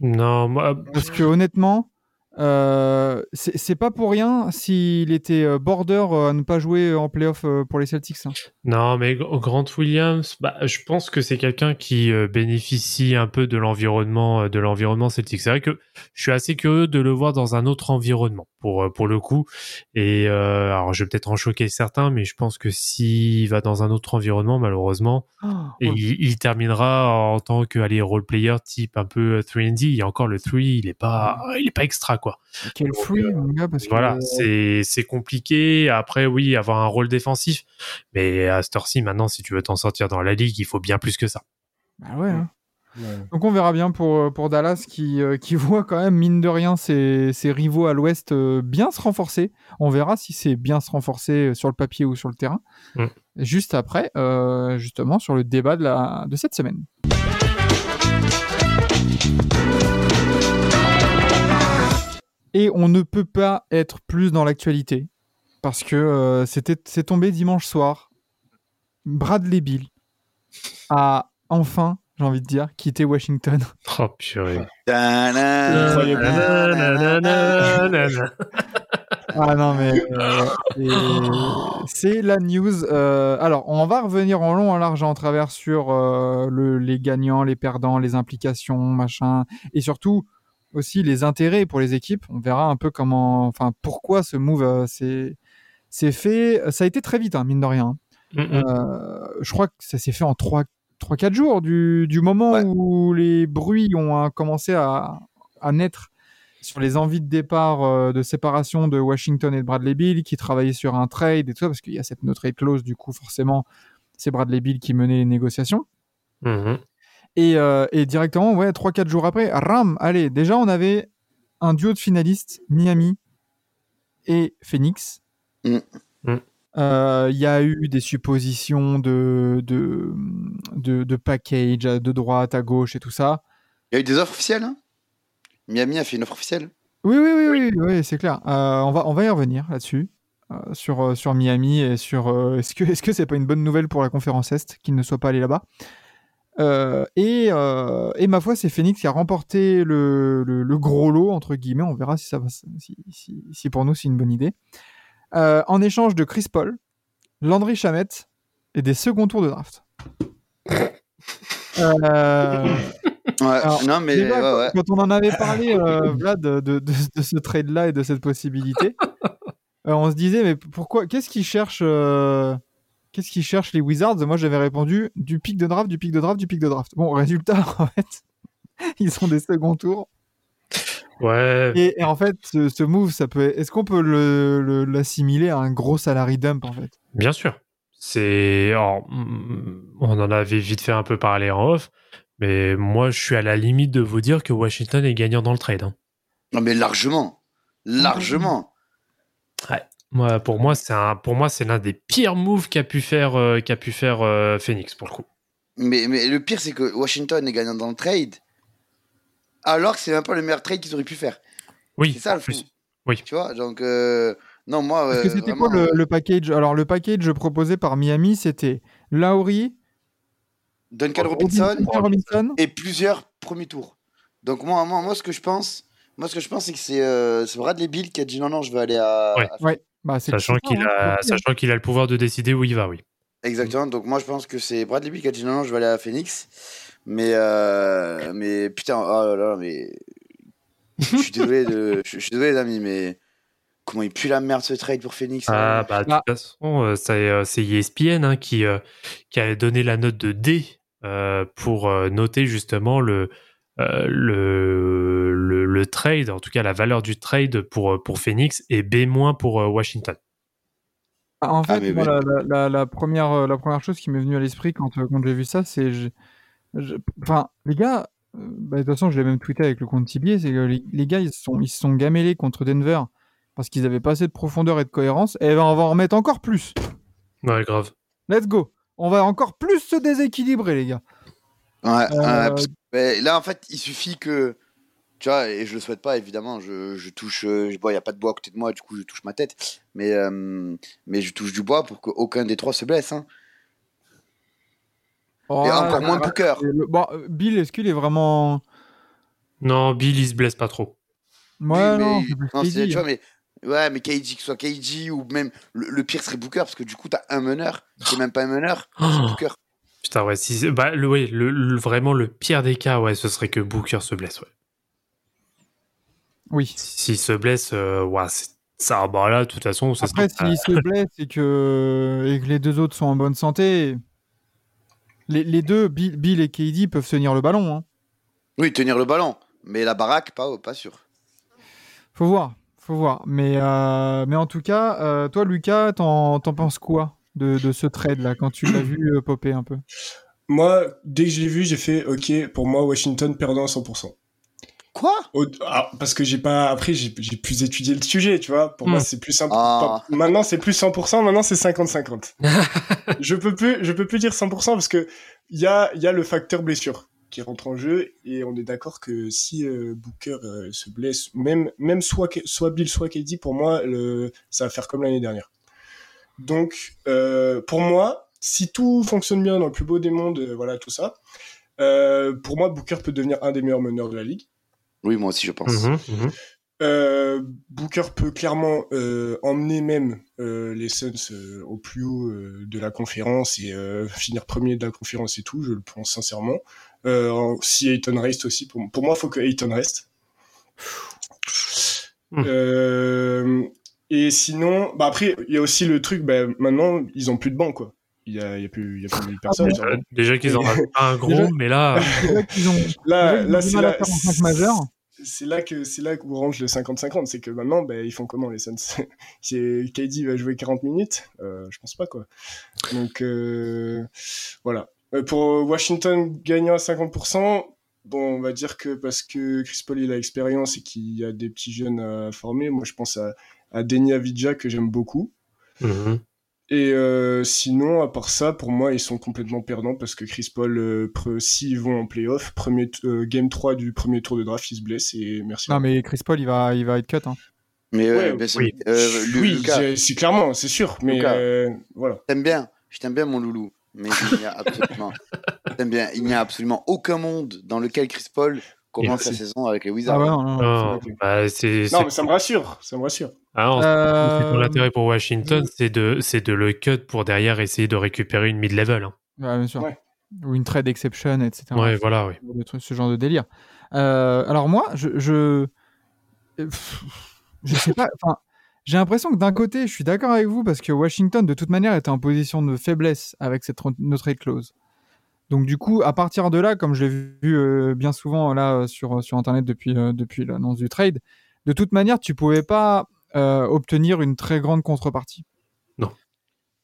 non, moi, Parce que honnêtement, euh, c'est pas pour rien s'il était euh, border euh, à ne pas jouer en playoff pour les Celtics. hein. Non, mais Gr- Grant Williams, bah, je pense que c'est quelqu'un qui bénéficie un peu de l'environnement, de l'environnement celtique. C'est vrai que je suis assez curieux de le voir dans un autre environnement pour pour le coup. Et euh, alors, je vais peut-être en choquer certains, mais je pense que s'il va dans un autre environnement, malheureusement, Oh, et il, il terminera en tant que allez role player type un peu 3D. Et encore le 3, il est pas, il est pas extra quoi. quel donc, fruit, euh, mon gars. Parce que, Voilà, euh, c'est c'est compliqué. Après, oui, avoir un rôle défensif, mais à cette heure-ci, maintenant, si tu veux t'en sortir dans la ligue, il faut bien plus que ça. bah ouais, hein. Ouais. Donc on verra bien pour, euh, pour Dallas qui, euh, qui voit quand même, mine de rien, ses, ses rivaux à l'ouest euh, bien se renforcer. On verra si c'est bien se renforcer sur le papier ou sur le terrain. Mm. Juste après, euh, justement, sur le débat de, la, de cette semaine. Et on ne peut pas être plus dans l'actualité parce que euh, c'était c'est tombé dimanche soir. Bradley Bill a enfin, j'ai envie de dire, quitté Washington. Oh purée. Ah non, mais euh, c'est la news. euh, alors, on va revenir en long, en large, en travers sur euh, le, les gagnants, les perdants, les implications, machin, et surtout aussi les intérêts pour les équipes. On verra un peu comment, enfin, pourquoi ce move euh, s'est s'est fait. Ça a été très vite, hein, mine de rien. Mm, mm. Euh, je crois que ça s'est fait en 3-4 jours du, du moment Ouais. où les bruits ont euh, commencé à, à naître sur les envies de départ euh, de séparation de Washington et de Bradley Bill qui travaillaient sur un trade et tout ça parce qu'il y a cette no trade clause du coup forcément c'est Bradley Bill qui menait les négociations Mhm. Et, euh, et directement ouais 3-4 jours après ram allez déjà on avait un duo de finalistes Miami et Phoenix Mm. Mm. Euh, il y a eu des suppositions de, de, de, de package de droite à gauche et tout ça. Il y a eu des offres officielles hein? Miami a fait une offre officielle? Oui, oui, oui, oui, oui, c'est clair. Euh, on, va, on va y revenir là-dessus, euh, sur, sur Miami et sur euh, est-ce que est-ce que c'est pas une bonne nouvelle pour la conférence Est qu'il ne soit pas allé là-bas? Euh, et, euh, et ma foi, c'est Phoenix qui a remporté le, le, le gros lot, entre guillemets. On verra si, ça va, si, si, si pour nous c'est une bonne idée. Euh, en échange de Chris Paul, Landry Chamette et des seconds tours de draft. Ouais, Alors, non, mais déjà, ouais, quand- ouais. quand on en avait parlé, Vlad, de, de, ce trade-là et de cette possibilité, on se disait, mais pourquoi Qu'est-ce qu'ils cherchent Qu'est-ce qu'ils cherchent les Wizards? Moi, j'avais répondu du pic de draft, du pic de draft, du pic de draft. Bon, résultat, en fait, ils sont des seconds tours. Ouais. Et, et en fait, ce, ce move, ça peut. Est-ce qu'on peut le- le- l'assimiler à un gros salary dump, en fait? Bien sûr. C'est, alors, mm, on en avait vite fait un peu parler en off, mais moi, je suis à la limite de vous dire que Washington est gagnant dans le trade. hein. Non, mais largement. Largement. Moi, pour moi, c'est un, pour moi, c'est l'un des pires moves qu'a pu faire, euh, qu'a pu faire euh, Phoenix pour le coup. Mais, mais le pire, c'est que Washington est gagnant dans le trade, alors que c'est même pas le meilleur trade qu'ils auraient pu faire. Oui. C'est ça le plus. fou. Oui. Tu vois, donc, euh, non, moi. Parce que c'était vraiment, quoi le, le package? Alors, le package proposé par Miami, c'était Lowry, Duncan Robinson Robinson, Robinson. et plusieurs premiers tours. Donc, moi, moi, moi ce que je pense, moi, ce que je pense, c'est que c'est euh, c'est Bradley Bill qui a dit non, non, je veux aller à. Ouais. à- Ouais, bah, Sachant qu'il hein, a, sachant qu'il a le pouvoir de décider où il va, oui. Exactement. Donc, moi, je pense que c'est Bradley Bill qui a dit non, non, je veux aller à Phoenix. Mais, euh, mais putain, oh là là, mais. Je suis désolé, de... je je suis désolé, les amis, mais. Comment il pue la merde ce trade pour Phoenix Ah, hein. bah, de Ah. toute façon, euh, c'est euh, ESPN hein, qui, euh, qui a donné la note de D euh, pour euh, noter justement le, euh, le, le, le trade, en tout cas la valeur du trade pour, euh, pour Phoenix et B- pour euh, Washington. Ah, En fait, mais moi, ouais. la, la- la- la première, euh, la première chose qui m'est venue à l'esprit quand, quand j'ai vu ça, c'est. je- je- Enfin, les gars, bah, de toute façon, je l'ai même tweeté avec le compte Tibier, c'est que les, les gars, ils se sont, ils se sont gamellés contre Denver parce qu'ils avaient pas assez de profondeur et de cohérence, et ben, on va en remettre encore plus. Ouais, grave. Let's go. On va encore plus se déséquilibrer, les gars. Ouais, ouais, Euh, parce que, là, en fait, il suffit que. Tu vois, et je le souhaite pas, évidemment. Je, je touche. euh, je- Bon, il n'y a pas de bois à côté de moi, du coup, je touche ma tête. Mais, euh, mais je touche du bois pour qu'aucun des trois se blesse. Hein. Oh, Et encore moins Booker. et le- bon, Bill, est-ce qu'il est vraiment. Non, Bill, il se blesse pas trop. Ouais, mais- non, c'est plus non, c'est- KD, tu hein. vois, mais. Ouais, mais KG, que ce soit KG ou même. Le, le pire serait Booker, parce que du coup, t'as un meneur qui est même pas un meneur. C'est Oh. Booker. Putain, ouais, si, c'est- bah, le, ouais, le, le- vraiment le pire des cas, ouais, ce serait que Booker se blesse, ouais. Oui. S'il se blesse, euh, ouais, c'est- ça, bah là, de toute façon, ça Après, s'il se blesse et que, et que les deux autres sont en bonne santé, les, les deux, Bill, Bill et KD, peuvent tenir le ballon. Hein. Oui, tenir le ballon. Mais la baraque, pas, pas sûr. Faut voir, faut voir. Mais, euh, mais en tout cas, euh, toi, Lucas, t'en t'en penses quoi de, de ce trade-là, quand tu l'as vu euh, popper un peu? Moi, dès que je l'ai vu, j'ai fait OK, pour moi, Washington perdant à 100%. Quoi? Ah, parce que j'ai pas après j'ai j'ai plus étudié le sujet tu vois. Pour Hmm. moi c'est plus simple. Ah. maintenant c'est plus 100% maintenant c'est 50-50 je peux plus je peux plus dire 100% parce que il y a il y a le facteur blessure qui rentre en jeu et on est d'accord que si euh, Booker euh, se blesse même même soit soit Bill soit KD pour moi le ça va faire comme l'année dernière. Donc euh, pour moi si tout fonctionne bien dans le plus beau des mondes voilà tout ça euh, pour moi Booker peut devenir un des meilleurs meneurs de la ligue Oui, moi aussi, je pense. Mhm, mhm. euh, Booker peut clairement euh, emmener même euh, les Suns euh, au plus haut euh, de la conférence et euh, finir premier de la conférence et tout, je le pense sincèrement. Euh, en- si Ayton reste aussi, pour, pour moi, il faut que Ayton reste. Hmm. Euh, et sinon, bah après, il y a aussi le truc, bah, maintenant, ils ont plus de banc, quoi. Il y a, y a plus, il y a plus personne. Euh, déjà qu'ils en ont pas un gros, Déjà- mais là, Là, c'est 5 majeur. C'est là que c'est là où range le 50-50 c'est que maintenant ben, ils font comment les Suns? KD va jouer 40 minutes euh, je pense pas quoi. Donc euh, voilà. Euh, pour Washington gagnant à 50% bon on va dire que parce que Chris Paul il a l'expérience et qu'il y a des petits jeunes à former moi je pense à, à Denny Avdija que j'aime beaucoup. Mhm. Et euh, sinon, à part ça, pour moi, ils sont complètement perdants parce que Chris Paul, euh, s'ils vont en playoff, premier euh, game 3 du premier tour de draft, il se blesse et merci. Non, mais Chris Paul, il va, il va être cut. Hein. Mais euh, Ouais, oui. euh, oui, c'est- clairement, c'est sûr, mais euh, voilà. t'aimes bien, je t'aime bien mon loulou, mais il n'y a absolument, t'aimes bien, il n'y a absolument aucun monde dans lequel Chris Paul commence Merci. saison avec les Wizards. Ah ouais, non, non, non, Non, bah, Non, mais ça me rassure, ça me rassure. Ah non, Euh, l'intérêt pour Washington, c'est de, c'est de le cut pour derrière essayer de récupérer une mid-level. hein. Ouais, bien sûr. Ouais. Ou une trade exception, etc. Ouais, voilà, oui. ce genre de délire. Euh, alors moi, je, je, sais pas. Enfin, j'ai l'impression que d'un côté, je suis d'accord avec vous parce que Washington, de toute manière, était en position de faiblesse avec cette no trade clause. Donc du coup, à partir de là, comme je l'ai vu euh, bien souvent là euh, sur sur internet depuis euh, depuis l'annonce du trade, de toute manière, tu pouvais pas euh, obtenir une très grande contrepartie. Non.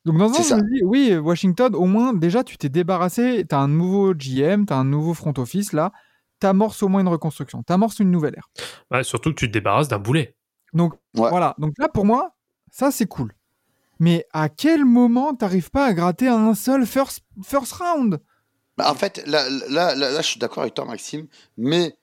Donc dans un sens, oui, Washington, au moins déjà, tu t'es débarrassé, tu as un nouveau GM, tu as un nouveau front office là, t'amorces au moins une reconstruction, t'amorces une nouvelle ère. Ouais, surtout que tu te débarrasses d'un boulet. Donc Ouais. voilà. Donc là, pour moi, ça c'est cool. Mais à quel moment t'arrives pas à gratter un seul first, first round? Bah, en fait, là, là, là, là, je suis d'accord avec toi, Maxime, mais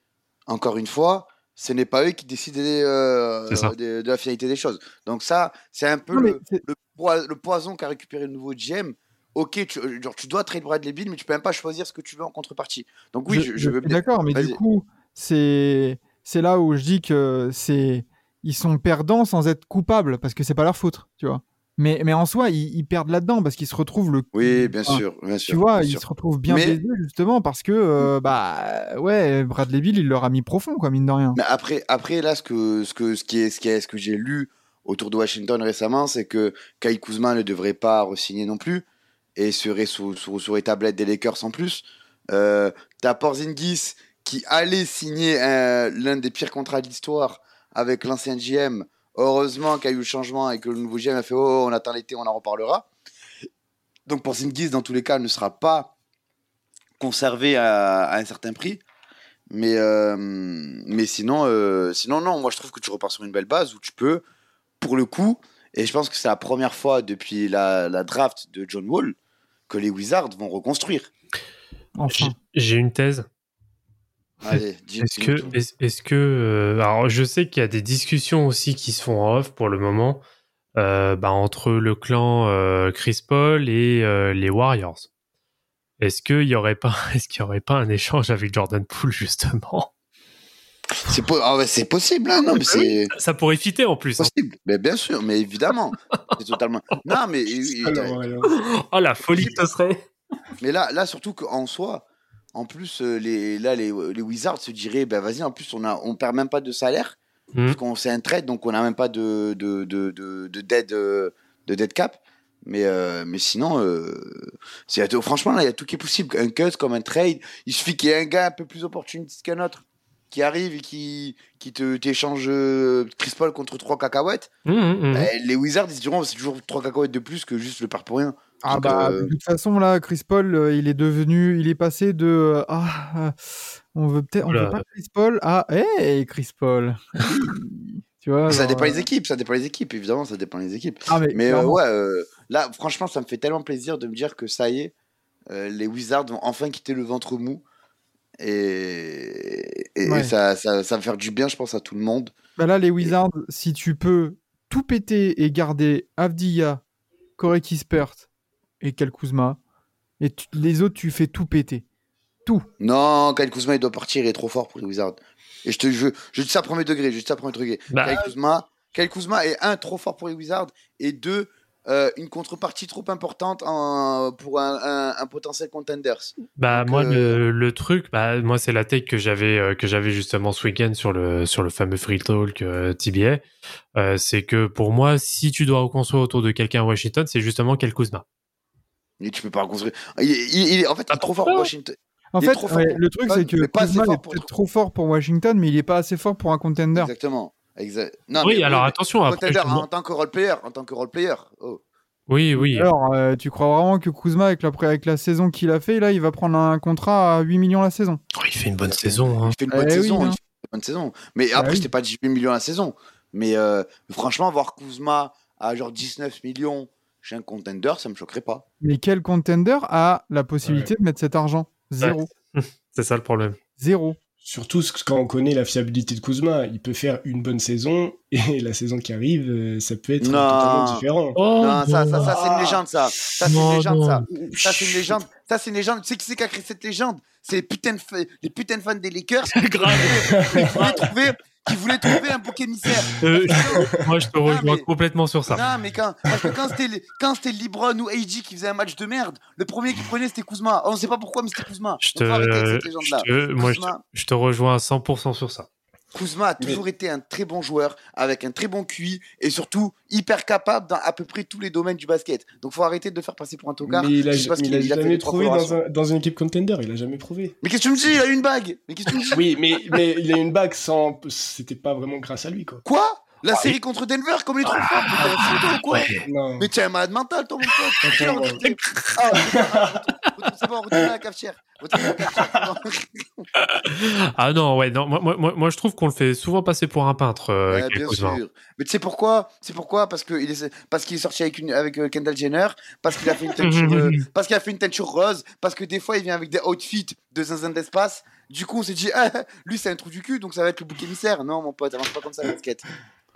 encore une fois, ce n'est pas eux qui décident euh, de, de la finalité des choses. Donc ça, c'est un peu Non, le, c'est- le, poi- le poison qu'a récupéré le nouveau GM. Ok, tu, genre, tu dois trade Bradley Beal, mais tu peux même pas choisir ce que tu veux en contrepartie. Donc oui, je, je veux suis bien. D'accord, mais du coup, c'est c'est là où je dis que c'est ils sont perdants sans être coupables parce que c'est pas leur faute, tu vois. Mais mais en soi, ils, ils perdent là-dedans parce qu'ils se retrouvent le. Oui, bien Enfin, sûr, bien sûr. Tu vois, ils sûr. se retrouvent bien Mais- baisés justement parce que euh, bah ouais, Bradley Bill, il leur a mis profond quoi, mine de rien. Mais après, après là, ce que, ce que, ce qui est, ce qui est, ce que j'ai lu autour de Washington récemment, c'est que Kai Kuzma ne devrait pas re-signer non plus et serait sous, sous, sur les tablettes des Lakers en plus. Euh, T'as Porzingis qui allait signer un- l'un des pires contrats de l'histoire avec l'ancien GM. Heureusement qu'il y a eu le changement et que le nouveau GM a fait Oh, on attend l'été, on en reparlera. Donc Porzingis, dans tous les cas, ne sera pas conservé à, à un certain prix. Mais, euh, mais sinon, euh, sinon, non, moi je trouve que tu repars sur une belle base où tu peux, pour le coup, et je pense que c'est la première fois depuis la, la draft de John Wall que les Wizards vont reconstruire. Enfin, J'ai- J'ai une thèse. Est-ce que, est-ce euh, alors je sais qu'il y a des discussions aussi qui se font en off pour le moment, euh, bah, entre le clan euh, Chris Paul et euh, les Warriors. Est-ce qu'il y aurait pas, est-ce qu'il y aurait pas un échange avec Jordan Poole justement? C'est po- ah ouais, c'est possible, hein, non, mais c'est Ça pourrait fitter en plus. hein. possible. Mais bien sûr, mais évidemment, c'est totalement. Non, mais, Alors, alors, Oh la folie que ce serait. mais là, là surtout qu'en soi, en plus, euh, les, là, les, les Wizards se diraient, ben vas-y, en plus, on a, on perd même pas de salaire. Hmm. parce qu'on c'est un trade, donc on n'a même pas de, de, de, de, de dead, euh, de dead cap. Mais, euh, mais sinon, euh, c'est- franchement, là, il y a tout qui est possible. Un cut comme un trade, il suffit qu'il y ait un gars un peu plus opportuniste qu'un autre qui arrive et qui, qui te t'échange Chris Paul contre trois cacahuètes. Hum, hum. Eh, les Wizards, ils se diront, c'est toujours trois cacahuètes de plus que juste le perd pour rien. Ah Donc, bah euh, de toute façon là, Chris Paul, euh, il est devenu, il est passé de euh, ah euh, on veut peut-être, on Oula. veut pas Chris Paul à hey Chris Paul. tu vois. ça genre, dépend euh, des équipes, ça dépend des équipes, évidemment, ça dépend des équipes. Ah mais, euh, ouais, euh, là, franchement, ça me fait tellement plaisir de me dire que ça y est, euh, les Wizards vont enfin quitter le ventre mou. Et, et- ça, ça, ça va faire du bien, je pense, à tout le monde. Bah là, les Wizards, si tu peux tout péter et garder Avdia, Corey Kispert et Kel Kuzma, et tu- les autres, tu fais tout péter. Tout. Non, Kyle Kuzma, il doit partir, il est trop fort pour les Wizards. Et je te je, je dis ça à premier degré, je dis ça à premier degré. Bah, est un, trop fort pour les Wizards, et deux, euh, une contrepartie trop importante en- pour un, un- un potentiel contenders. Bah Donc, moi euh, le, le truc, bah moi c'est la take que j'avais euh, que j'avais justement ce week-end sur le sur le fameux free talk euh, TBA, Euh, c'est que pour moi si tu dois reconstruire autour de quelqu'un à Washington, c'est justement Kel Kuzma. Et tu peux pas reconstruire. Il, il- il est, en fait, il est trop fort pour pourquoi Washington. En fait, ouais, pour le truc, c'est que mais pas assez Kuzma fort est pour- peut-être trop fort pour Washington, mais il est pas assez fort pour un contender. Exactement. Exact. Non, oui, mais alors mais attention après. contender je- en tant que role player, en tant que role player. Oh. Oui, oui. Alors, euh, tu crois vraiment que Kuzma, avec la, avec la saison qu'il a fait, là, il va prendre un contrat à 8 millions la saison? Oh, il fait une bonne saison. hein. Il fait une bonne Eh oui, saison. hein. il fait une bonne saison. Mais Ah après, oui. c'était pas 18 millions la saison. Mais euh, franchement, voir Kuzma à genre 19 millions chez un contender, ça me choquerait pas. Mais quel contender a la possibilité de mettre cet argent? Zéro. C'est ça le problème. Zéro. Surtout quand on connaît la fiabilité de Kuzma, il peut faire une bonne saison et la saison qui arrive, euh, ça peut être Non. totalement différent. Oh, non, ça, ça, ça c'est une légende, ça. Ça, c'est une légende, non. ça. Ça, c'est une légende. Ça, c'est une légende. Tu sais qui c'est qui a créé cette légende? C'est les putains de, fa- les putains de fans des Lakers trouver, qui voulaient trouver un bouc émissaire. Euh, moi je te rejoins mais- complètement sur ça. Non, mais quand, parce que quand c'était, les- quand c'était Libron ou AG qui faisait un match de merde, le premier qui prenait c'était Kuzma. On sait pas pourquoi, mais c'était Kuzma. Je Donc, avec te, moi je te rejoins à 100% sur ça. Kuzma a toujours été un très bon joueur, avec un très bon QI et surtout hyper capable dans à peu près tous les domaines du basket. Donc faut arrêter de le faire passer pour un tocard. Mais il a, Je il il jamais prouvé dans, colorations. un- dans une équipe contender, il a jamais prouvé. Mais qu'est-ce que tu me dis? Il a eu une bague. Mais qu'est-ce que tu me dis? Oui, mais, mais il a une bague sans. C'était pas vraiment grâce à lui, quoi. Quoi? La série contre Denver, comme il est trop fort. Un fou, toi, ou quoi Non. Mais t'es un malade mental, toi, mon pote. Tiens, ouais. Ah, C'est bon, retourne à la cafetière. Retourne à la cafetière. Ah non, ouais, non, moi, moi, moi, je trouve qu'on le fait souvent passer pour un peintre. euh, Ouais, bien sûr. Mais tu sais pourquoi? C'est pourquoi? Parce qu'il est, parce qu'il est sorti avec, une, avec euh, Kendall Jenner, parce qu'il a fait une teinture, euh, parce qu'il a fait une teinture rose, parce que des fois il vient avec des outfits de zinzin d'espace. Du coup, on s'est dit, ah, lui c'est un trou du cul, donc ça va être le bouc émissaire. Non, mon pote, ça marche pas comme ça la basket.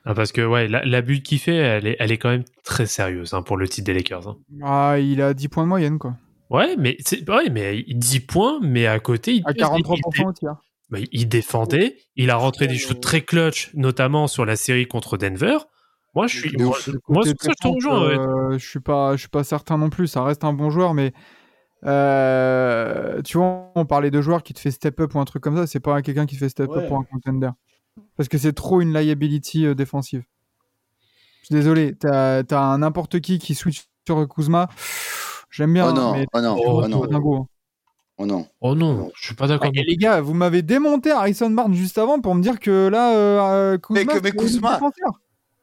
Ah, parce que ouais, la, la bulle qu'il fait, elle est, elle est quand même très sérieuse hein, pour le titre des Lakers. hein. Ah, il a 10 points de moyenne, quoi. Ouais, mais ouais, mais il 10 points, mais à côté, il, À il- 43% au tir. bah, il défendait, il a rentré des shoots très clutch, notamment sur la série contre Denver. Moi, je suis, moi, c'est ça que je te rejoins. ouais. euh, je suis pas, je suis pas certain non plus. Ça reste un bon joueur, mais euh, tu vois, on parlait de joueurs qui te fait step up ou un truc comme ça. C'est pas quelqu'un qui fait step Ouais. up pour un contender, parce que c'est trop une liability euh, défensive. Je suis désolé. T'as as un n'importe qui qui switch sur Kuzma. J'aime bien, Oh non, mais oh non, Oh oh non, dingo, oh non. Oh non, je suis pas d'accord. Et les gars, vous m'avez démonté Harrison Barnes juste avant pour me dire que là, euh, euh, Kuzma, Mais que- mais Kuzma-.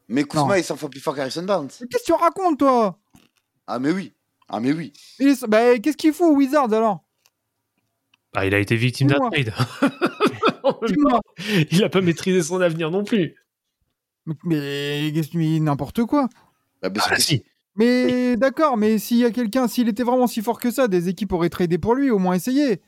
Mais Kuzma, il s'en fout plus fort qu'Harrison Barnes. Mais Qu'est-ce que tu racontes, toi? Ah, mais oui. Ah, mais oui. Est- bah, Qu'est-ce qu'il fout, Wizards alors? Ah, il a été victime d'un trade. Il a pas maîtrisé son avenir non plus. Mais, mais que n'importe quoi. Bah, bien sûr Ah, que si. Mais d'accord, mais s'il y a quelqu'un, s'il était vraiment si fort que ça, des équipes auraient tradé pour lui, au moins essayer.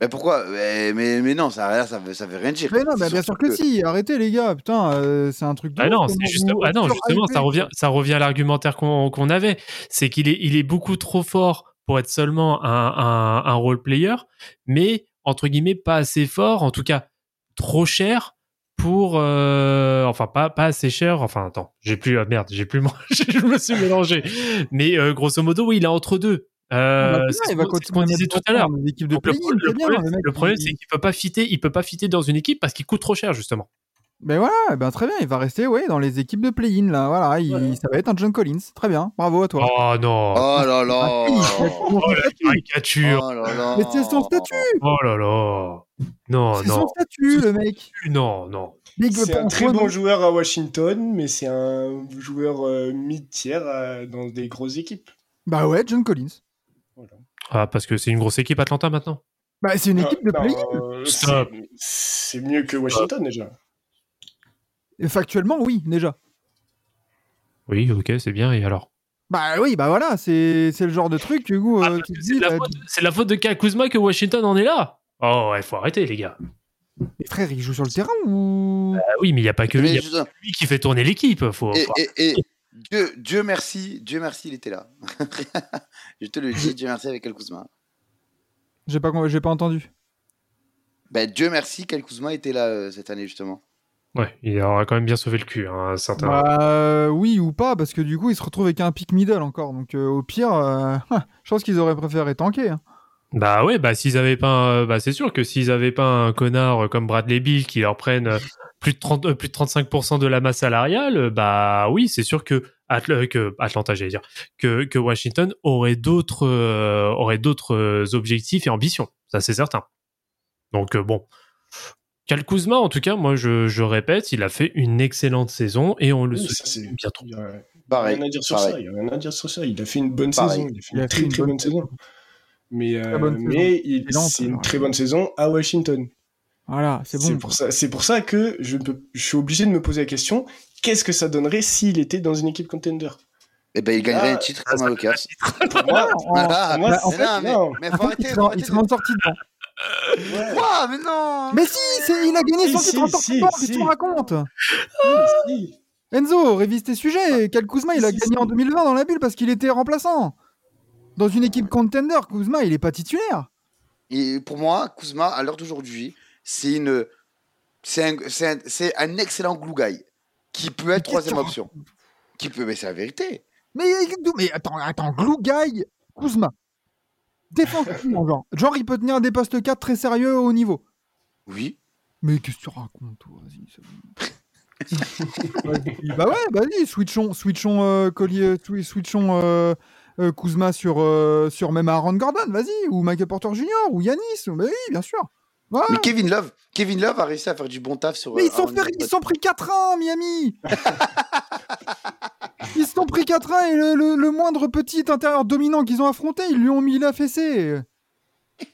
Mais pourquoi? Mais, mais, mais non, ça, ça, veut, ça veut rien dire. Mais non, bah, bien sûr surtout que, si. Arrêtez les gars, putain, euh, c'est un truc. De Ah non, justement, ah non, justement, ça revient, ça revient à l'argumentaire qu'on qu'on avait. C'est qu'il est, il est beaucoup trop fort pour être seulement un, un, un role player, mais entre guillemets pas assez fort, en tout cas trop cher pour, euh, enfin pas pas assez cher. Enfin attends, j'ai plus, ah, merde, j'ai plus, je me suis mélangé. Mais euh, grosso modo, oui, il est entre deux. Euh, bah, c'est ce qu'on- disait tout à l'heure. le, problème, c'est qu'il peut pas fitter, il peut pas fitter dans une équipe parce qu'il coûte trop cher justement. Mais voilà, ben, très bien, il va rester ouais, dans les équipes de play-in, là. Voilà, il- Ouais. ça va être un John Collins. Très bien, bravo à toi. Oh non, Oh là là. Ah, c'est son oh la caricature, Oh là là. Mais c'est son statut, oh là là, non c'est non. son statut, le mec. Non, non. Big- C'est un très bon joueur à Washington, mais c'est un joueur euh, mid-tier euh, dans des grosses équipes. Bah ouais, John Collins. Voilà. Ah, parce que c'est une grosse équipe Atlanta maintenant? Bah c'est une équipe de play-in. euh, c'est- C'est mieux que Washington déjà. Et Factuellement, oui, déjà. Oui, ok, c'est bien. Et alors? Bah oui, bah voilà, c'est c'est le genre de truc, du coup, Ah, euh, C'est de, la bah, faute- c'est de la faute de Kyle Kuzma que Washington en est là. Oh ouais, faut arrêter les gars. mais frère, il joue sur le terrain ou? Ah oui, mais il y a pas que lui, y a pas lui qui fait tourner l'équipe. Faut, Et, faut- et, et Dieu, Dieu merci, Dieu merci, il était là. je te le dis, Dieu merci avec El Kuzma. J'ai pas, j'ai pas entendu. Ben, Dieu merci qu'El Kuzma était là euh, cette année justement. Ouais, il aura quand même bien sauvé le cul, hein, un certain. Bah oui ou pas, parce que du coup, il se retrouve avec un pick middle encore. Donc euh, au pire, euh, je pense qu'ils auraient préféré tanker. hein. Bah ouais, bah s'ils avaient pas, un- bah c'est sûr que s'ils avaient pas un connard comme Bradley Bill qui leur prenne euh, plus de 30, euh, plus de 35% de la masse salariale, bah oui, c'est sûr que, Atl- que Atlanta, j'allais dire, que, que Washington aurait d'autres, euh, aurait d'autres objectifs et ambitions. Ça c'est certain. Donc bon. Cal Kuzma, en tout cas, moi je, je répète, il a fait une excellente saison et on le Oui, souhaite ça, c'est- bien trop. Il y a Pareil. rien à dire sur ça. Il y a rien à dire sur ça. Il a fait une bonne Pareil. saison. Il a fait Il a une fait très une très bonne bonne saison. Mais, euh, bonne saison. mais il- Excellente, c'est une alors. très bonne saison à Washington. Voilà, c'est bon. pour ça. C'est pour ça que je, peux, je suis obligé de me poser la question qu'est-ce que ça donnerait s'il était dans une équipe contender? Et ben, il gagnerait Ah, un titre comme un Lakers. Pour moi, En- Voilà. moi, bah, en Mais fait, non, mais, non. mais faut arrêter. il faut serait- il arrêter serait en sortie de banc. Ouais, Quoi Mais non Mais si, c'est- il a gagné son Si, titre en si, qu'est-ce que si. tu me racontes si. Enzo, révise tes sujets. Cal Kuzma, il a Si, gagné si. en 2020 dans la bulle parce qu'il était remplaçant. Dans une équipe contender, Kuzma, il est pas titulaire. Et pour moi, Kuzma, à l'heure d'aujourd'hui, c'est une, c'est un, c'est un, c'est un excellent glue guy qui peut être troisième option. Qui peut, mais c'est la vérité. Mais, mais attends, attends, glue guy, Kuzma. Défensivement, genre. Genre, il peut tenir des postes 4 très sérieux au niveau. Oui. Mais qu'est-ce que tu racontes, toi? Vas-y, bah ouais, vas-y, switchons, switchons, euh, collier, switchons euh, euh, Kuzma sur, sur même Aaron Gordon, vas-y, ou Michael Porter Jr., ou Yanis, ou- bah oui, bien sûr. Ouais. Mais Kevin Love, Kevin Love a réussi à faire du bon taf sur. Mais ils sont, Gordon. ils sont pris 4-1, Miami Ils se sont pris 4-1 et le, le- le moindre petit intérieur dominant qu'ils ont affronté, ils lui ont mis la fessée.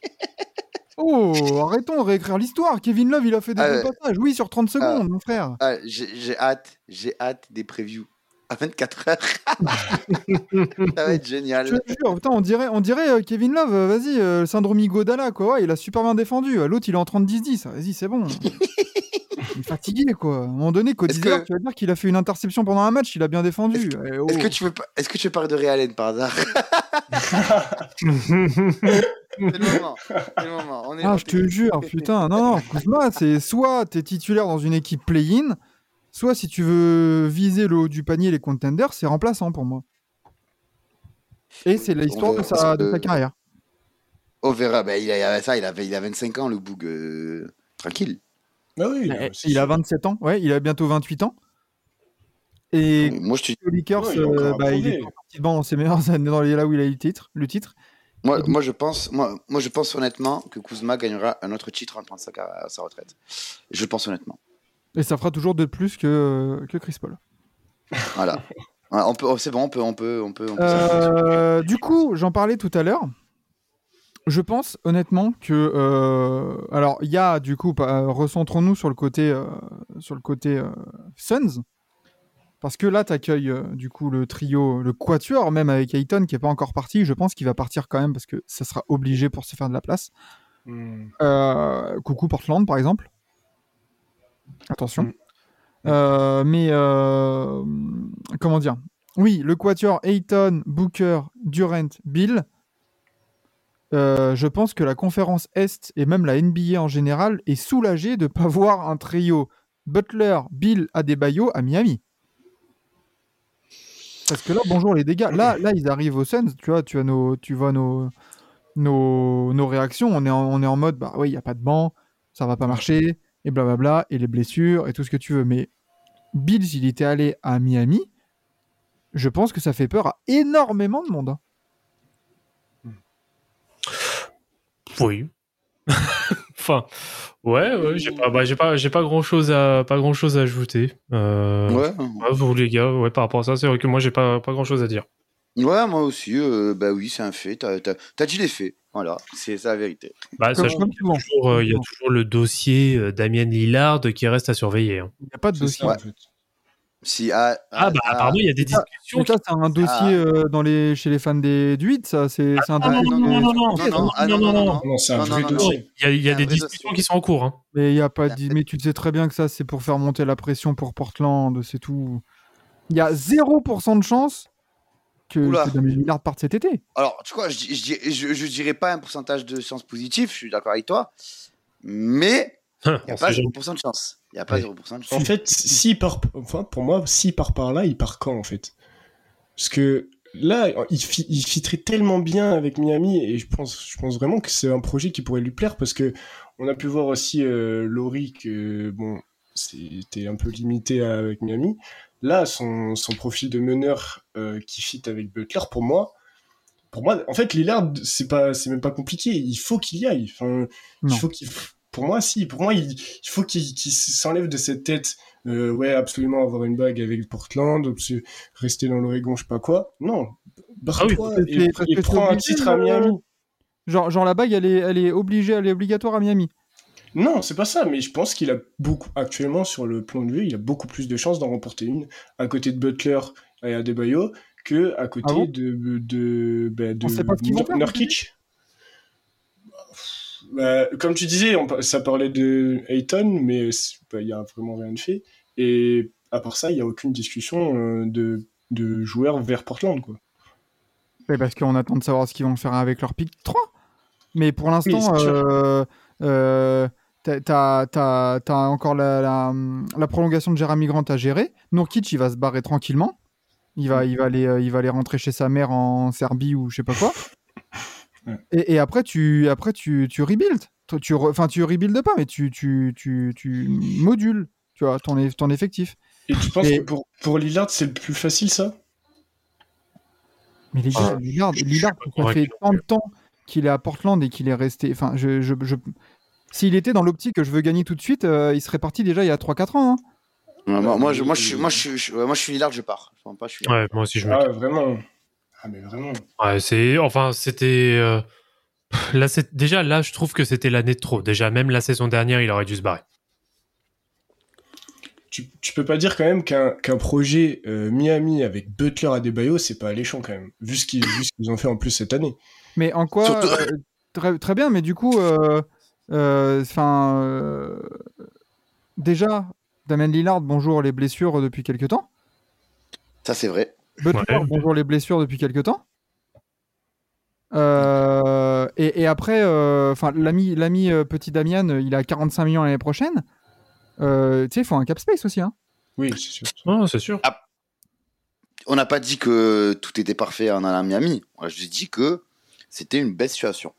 Oh, arrêtons de réécrire l'histoire. Kevin Love, il a fait des Ah bons ouais. passages. Oui, sur 30 secondes, mon frère. Ah, j'ai hâte, j'ai hâte des previews à 24 heures. Ça va être génial. Je te jure, putain, on dirait, on dirait euh, Kevin Love, euh, vas-y, euh, le syndrome Godala, quoi. Ouais, il a super bien défendu. Euh, L'autre, il est en 30-10-10. Vas-y, c'est bon. il est fatigué, quoi. À un moment donné, Cody que- tu vas dire qu'il a fait une interception pendant un match, il a bien défendu. Est-ce Eh, oh. Que tu veux pas- est-ce que tu veux parler de Ray Allen par hasard? C'est le moment. C'est le moment. On est Ah, je te jure, putain. Non, non, Kuzma, c'est soit t'es titulaire dans une équipe play-in, soit si tu veux viser le haut du panier, les contenders, c'est remplaçant pour moi. Et c'est l'histoire de sa, de sa carrière. On verra. Ben, il a ça, il avait, il a 25 ans le boug. euh, Tranquille. Ah oui, Il a sûr. 27 ans, ouais, il a bientôt 28 ans. Et Moi, je te, Lakers, Ouais, il euh, bah, il est dans ses meilleures années, dans les, là où il a eu le titre. Le titre. moi, moi, je pense, moi, moi, je pense honnêtement que Kuzma gagnera un autre titre en prenant sa, sa retraite. Je le pense honnêtement. Et ça fera toujours de plus que, que Chris Paul. Voilà. On peut, oh, c'est bon, on peut, on peut, on peut. on peut s'arrêter. Euh, du coup, j'en parlais tout à l'heure. Je pense honnêtement que, euh, alors il y a du coup, pas- recentrons-nous sur le côté, euh, sur le côté euh, Suns, parce que là, tu accueilles du coup le trio, le quatuor même avec Ayton qui est pas encore parti. Je pense qu'il va partir quand même parce que ça sera obligé pour se faire de la place. Hmm. Euh, coucou Portland par exemple. Attention. Mm. Euh, mais euh, comment dire? Oui, le quatuor Ayton, Booker, Durant, Bill. Euh, je pense que la conférence Est et même la NBA en général est soulagée de ne pas voir un trio Butler, Bill, Adebayo à Miami. Parce que là, bonjour les dégâts. Là, là ils arrivent au Suns. Tu vois, tu as nos, tu vois nos, nos, nos réactions. On est en, on est en mode, bah oui, il n'y a pas de banc, ça va pas marcher, et blablabla, et les blessures, et tout ce que tu veux. Mais Bill, s'il était allé à Miami, je pense que ça fait peur à énormément de monde. Oui. enfin, ouais, ouais, j'ai pas, bah, j'ai pas, j'ai pas grand chose à, pas grand chose à ajouter. Euh, Ouais. ouais, vous les gars, ouais, par rapport à ça, c'est vrai que moi j'ai pas, pas grand chose à dire. Ouais, moi aussi. euh, bah oui, c'est un fait. T'as, dit les faits. Voilà, c'est ça la vérité. Bah, sachant qu'il y a souvent. toujours, euh, il y a toujours le dossier Damien Lillard qui reste à surveiller. hein. Il n'y a pas de dossier. ça, Ouais. en fait. Si, ah, Ah, bah, apparemment, il y a des discussions. Ça, c'est un dossier euh, dans les, chez les fans des, du 8, ça. C'est c'est un Ah, non, dossier. non, non, non, non, non, non, ah, non, non, non, non. Non, c'est un Non, vrai non, non, dossier. Il y a, il y a des discussions dossier. qui sont en cours. Hein. Mais il y a pas mais tu sais très bien que ça, c'est pour faire monter la pression pour Portland, c'est tout. Il y a 0% de chance que, Damien Lillard parte cet été. Alors, tu vois, je, je, je, je dirais pas un pourcentage de chance positive, je suis d'accord avec toi, mais il n'y a pas sait jamais. 0% de chance. Il n'y a pas Oui. 0% de chance. En fait, s'il part, enfin, pour moi, s'il part par là, il part quand, en fait? Parce que là, il, fi- il fitterait tellement bien avec Miami, et je pense, je pense vraiment que c'est un projet qui pourrait lui plaire, parce que on a pu voir aussi euh, Laurie que, bon, c'était un peu limité à- avec Miami. Là, son, son profil de meneur euh, qui fit avec Butler, pour moi, pour moi, en fait, Lillard, c'est pas, c'est même pas compliqué. Il faut qu'il y aille. Enfin, il faut qu'il, pour moi, si, pour moi, il, il faut qu'il s'enlève de cette tête. euh, ouais, absolument avoir une bague avec Portland, rester dans l'Oregon, je sais pas quoi. Non, barre-toi parce que et, prends un titre à euh, Miami. Genre, genre la bague, elle est, elle est obligée, elle est obligatoire à Miami. Non, c'est pas ça, mais je pense qu'il a beaucoup, actuellement, sur le plan de jeu, il a beaucoup plus de chances d'en remporter une à côté de Butler et Adebayo que à côté Ah bon? de, de, bah, de On sait pas ce qu'ils vont faire, Nurkic. Bah, comme tu disais, on ça parlait de Ayton, mais bah, il y a vraiment rien de fait. Et à part ça, il y a aucune discussion euh, de, de joueurs vers Portland, quoi. Parce qu'on attend de savoir ce qu'ils vont faire avec leur pick 3. Mais pour l'instant, euh, euh, t'as- t'as encore la, la, la prolongation de Jeremy Grant à gérer. Nurkic, il va se barrer tranquillement. Il va, il va, aller, il va aller rentrer chez sa mère en Serbie ou je sais pas quoi. Ouais. Et, et après, tu, après tu, tu rebuild. Toi, Tu, enfin, tu rebuildes pas, mais tu, tu, tu, tu modules tu vois, ton, ton effectif. Et tu penses Et- que pour, pour Lillard, c'est le plus facile, ça? Mais les gars, Ah, Lillard, ça fait tant de temps qu'il est à Portland et qu'il est resté. Enfin, je, je, je- S'il était dans l'optique que je veux gagner tout de suite, euh, il serait parti déjà il y a 3-4 ans. hein. Ouais, moi, moi, je, moi, je suis, moi, je suis, je- ouais, moi, je suis Lillard, je pars. Pas, je suis. Ouais, moi aussi, je me. Ah, vraiment. Ah, mais vraiment. Ouais, c'est. Enfin, c'était. euh, Là, c'est... Déjà, là, je trouve que c'était l'année de trop. Déjà, même la saison dernière, il aurait dû se barrer. Tu, tu peux pas dire quand même qu'un qu'un projet euh, Miami avec Butler à Debayo, c'est pas alléchant quand même, vu ce qu'ils vu ce qu'ils ont fait en plus cette année. Mais en quoi Surtout- euh, très, très bien, mais du coup, euh, euh, enfin, euh, déjà, Damien Lillard, bonjour les blessures depuis quelques temps. Ça, c'est vrai. Butler, Ouais. bonjour les blessures depuis quelques temps. Euh, et, et après, euh, enfin, l'ami, l'ami euh, petit Damian, il a 45 millions l'année prochaine. Euh, tu sais, il faut un cap space aussi. Hein. Oui, c'est sûr. Non, c'est sûr. On n'a pas dit que tout était parfait en allant à Miami. On a juste dit que c'était une belle situation.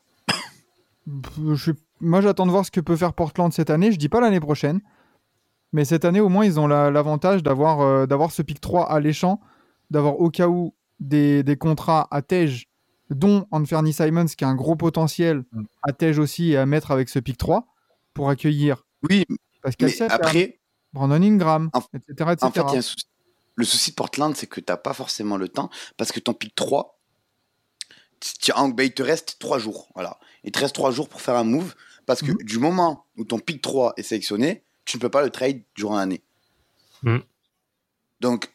Je suis- Moi, j'attends de voir ce que peut faire Portland cette année. Je dis pas l'année prochaine. Mais cette année, au moins, ils ont la- l'avantage d'avoir euh, d'avoir ce pick 3 alléchant, d'avoir au cas où des, des contrats à Tej, dont Anthony Simons, qui a un gros potentiel Mm. à Tej aussi et à mettre avec ce pick 3 pour accueillir Oui, Pascal mais après, Brandon Ingram, En- etc. etc. en fait, il y a un souci. Le souci de Portland, c'est que t'as pas forcément le temps parce que ton pick 3, tu- en- ben, il te reste 3 jours. Voilà. Il te reste 3 jours pour faire un move parce que Mhm. du moment où ton pick 3 est sélectionné, tu ne peux pas le trade durant l'année. Mhm. Donc,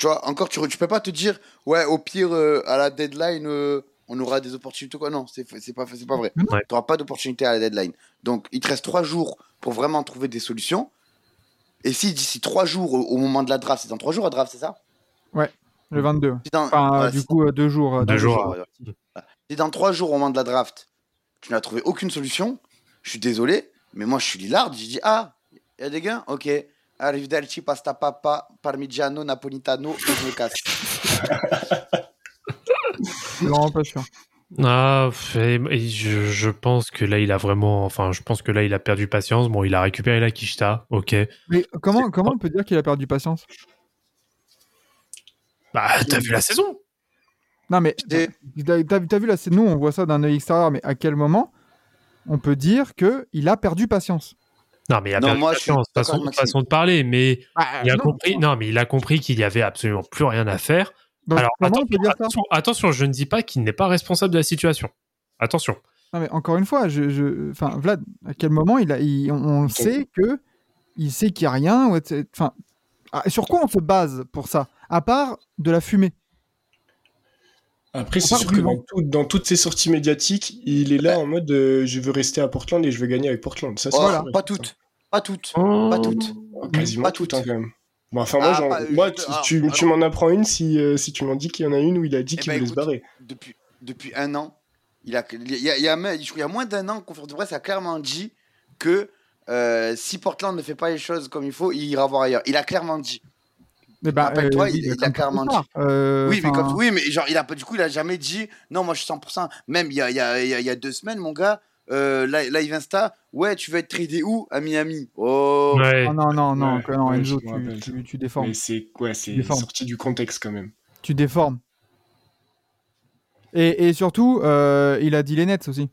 tu vois, encore, tu, tu peux pas te dire, ouais, au pire, euh, à la deadline, euh, on aura des opportunités. Quoi. Non, c'est c'est pas, c'est pas vrai. Ouais. Tu n'auras pas d'opportunité à la deadline. Donc, il te reste 3 jours pour vraiment trouver des solutions. Et si d'ici 3 jours, au, au moment de la draft, c'est dans 3 jours la draft, c'est ça? Le 22. Si dans, Enfin, voilà, du coup, euh, deux jours. euh, Deux deux jours. Si dans 3 jours, au moment de la draft, tu n'as trouvé aucune solution, je suis désolé, mais moi, je suis Lillard. J'ai dit, ah, il y a des gains? Ok. Arrivederci, pasta papa, parmigiano, napolitano, je me casse. Vraiment pas sûr. Ah, pff, et- et je, je pense que là, il a vraiment. Enfin, je pense que là, il a perdu patience. Bon, il a récupéré la Kishta. Ok. Mais comment, comment on peut dire qu'il a perdu patience? Bah, t'as vu la saison Non, mais t'as t'as- t'as vu là, c'est nous, on voit ça d'un œil extérieur, mais à quel moment on peut dire que il a perdu patience? Non, mais il a Non, perdu moi, je suis patience. d'accord Façon, façon de parler, mais Bah, il a non. compris. Non, mais il a compris qu'il y avait absolument plus rien à faire. Donc, Alors, attention, on peut dire ça? attention, attention, je ne dis pas qu'il n'est pas responsable de la situation. Attention. Non, mais encore une fois, je, je- enfin, Vlad, à quel moment il a, il- on, on sait que il sait qu'il n'y a rien ou. Enfin, ah, sur quoi on se base pour ça À part de la fumée? Après, c'est sûr que dans, tout- dans toutes ses sorties médiatiques, il est là en mode euh, je veux rester à Portland et je veux gagner avec Portland. Ça, c'est sûr. Pas toutes. Pas toutes. Pas toutes. Quasiment Pas toutes, toutes. hein, quand même. Bon, enfin, moi, Ah, moi juste- tu, alors, tu- m'en apprends une si, euh, si tu m'en dis qu'il y en a une où il a dit Eh qu'il ben, voulait se barrer. Depuis, depuis un an, il, a, il, y a, il, y a, même- je crois qu'il y a moins d'un an, conférence de presse a clairement dit que euh, si Portland ne fait pas les choses comme il faut, il ira voir ailleurs. Il a clairement dit. Eh ben, Rappelle-toi, il- oui, il a clairement. Euh, oui, mais enfin, comme, oui, mais genre, il a pas du coup, il a jamais dit non, moi je suis 100%. Même il y a, il y a, il y a, il y a deux semaines, mon gars, euh, Live Insta, ouais, tu veux être tradé où À Miami? Oh, Ouais. oh non, non, non, Ouais, non, Enzo, tu, rappelle. tu, tu déformes. Mais c'est ouais, c'est sorti du contexte quand même. Tu déformes. Et, et surtout, euh, il a dit les Nets aussi.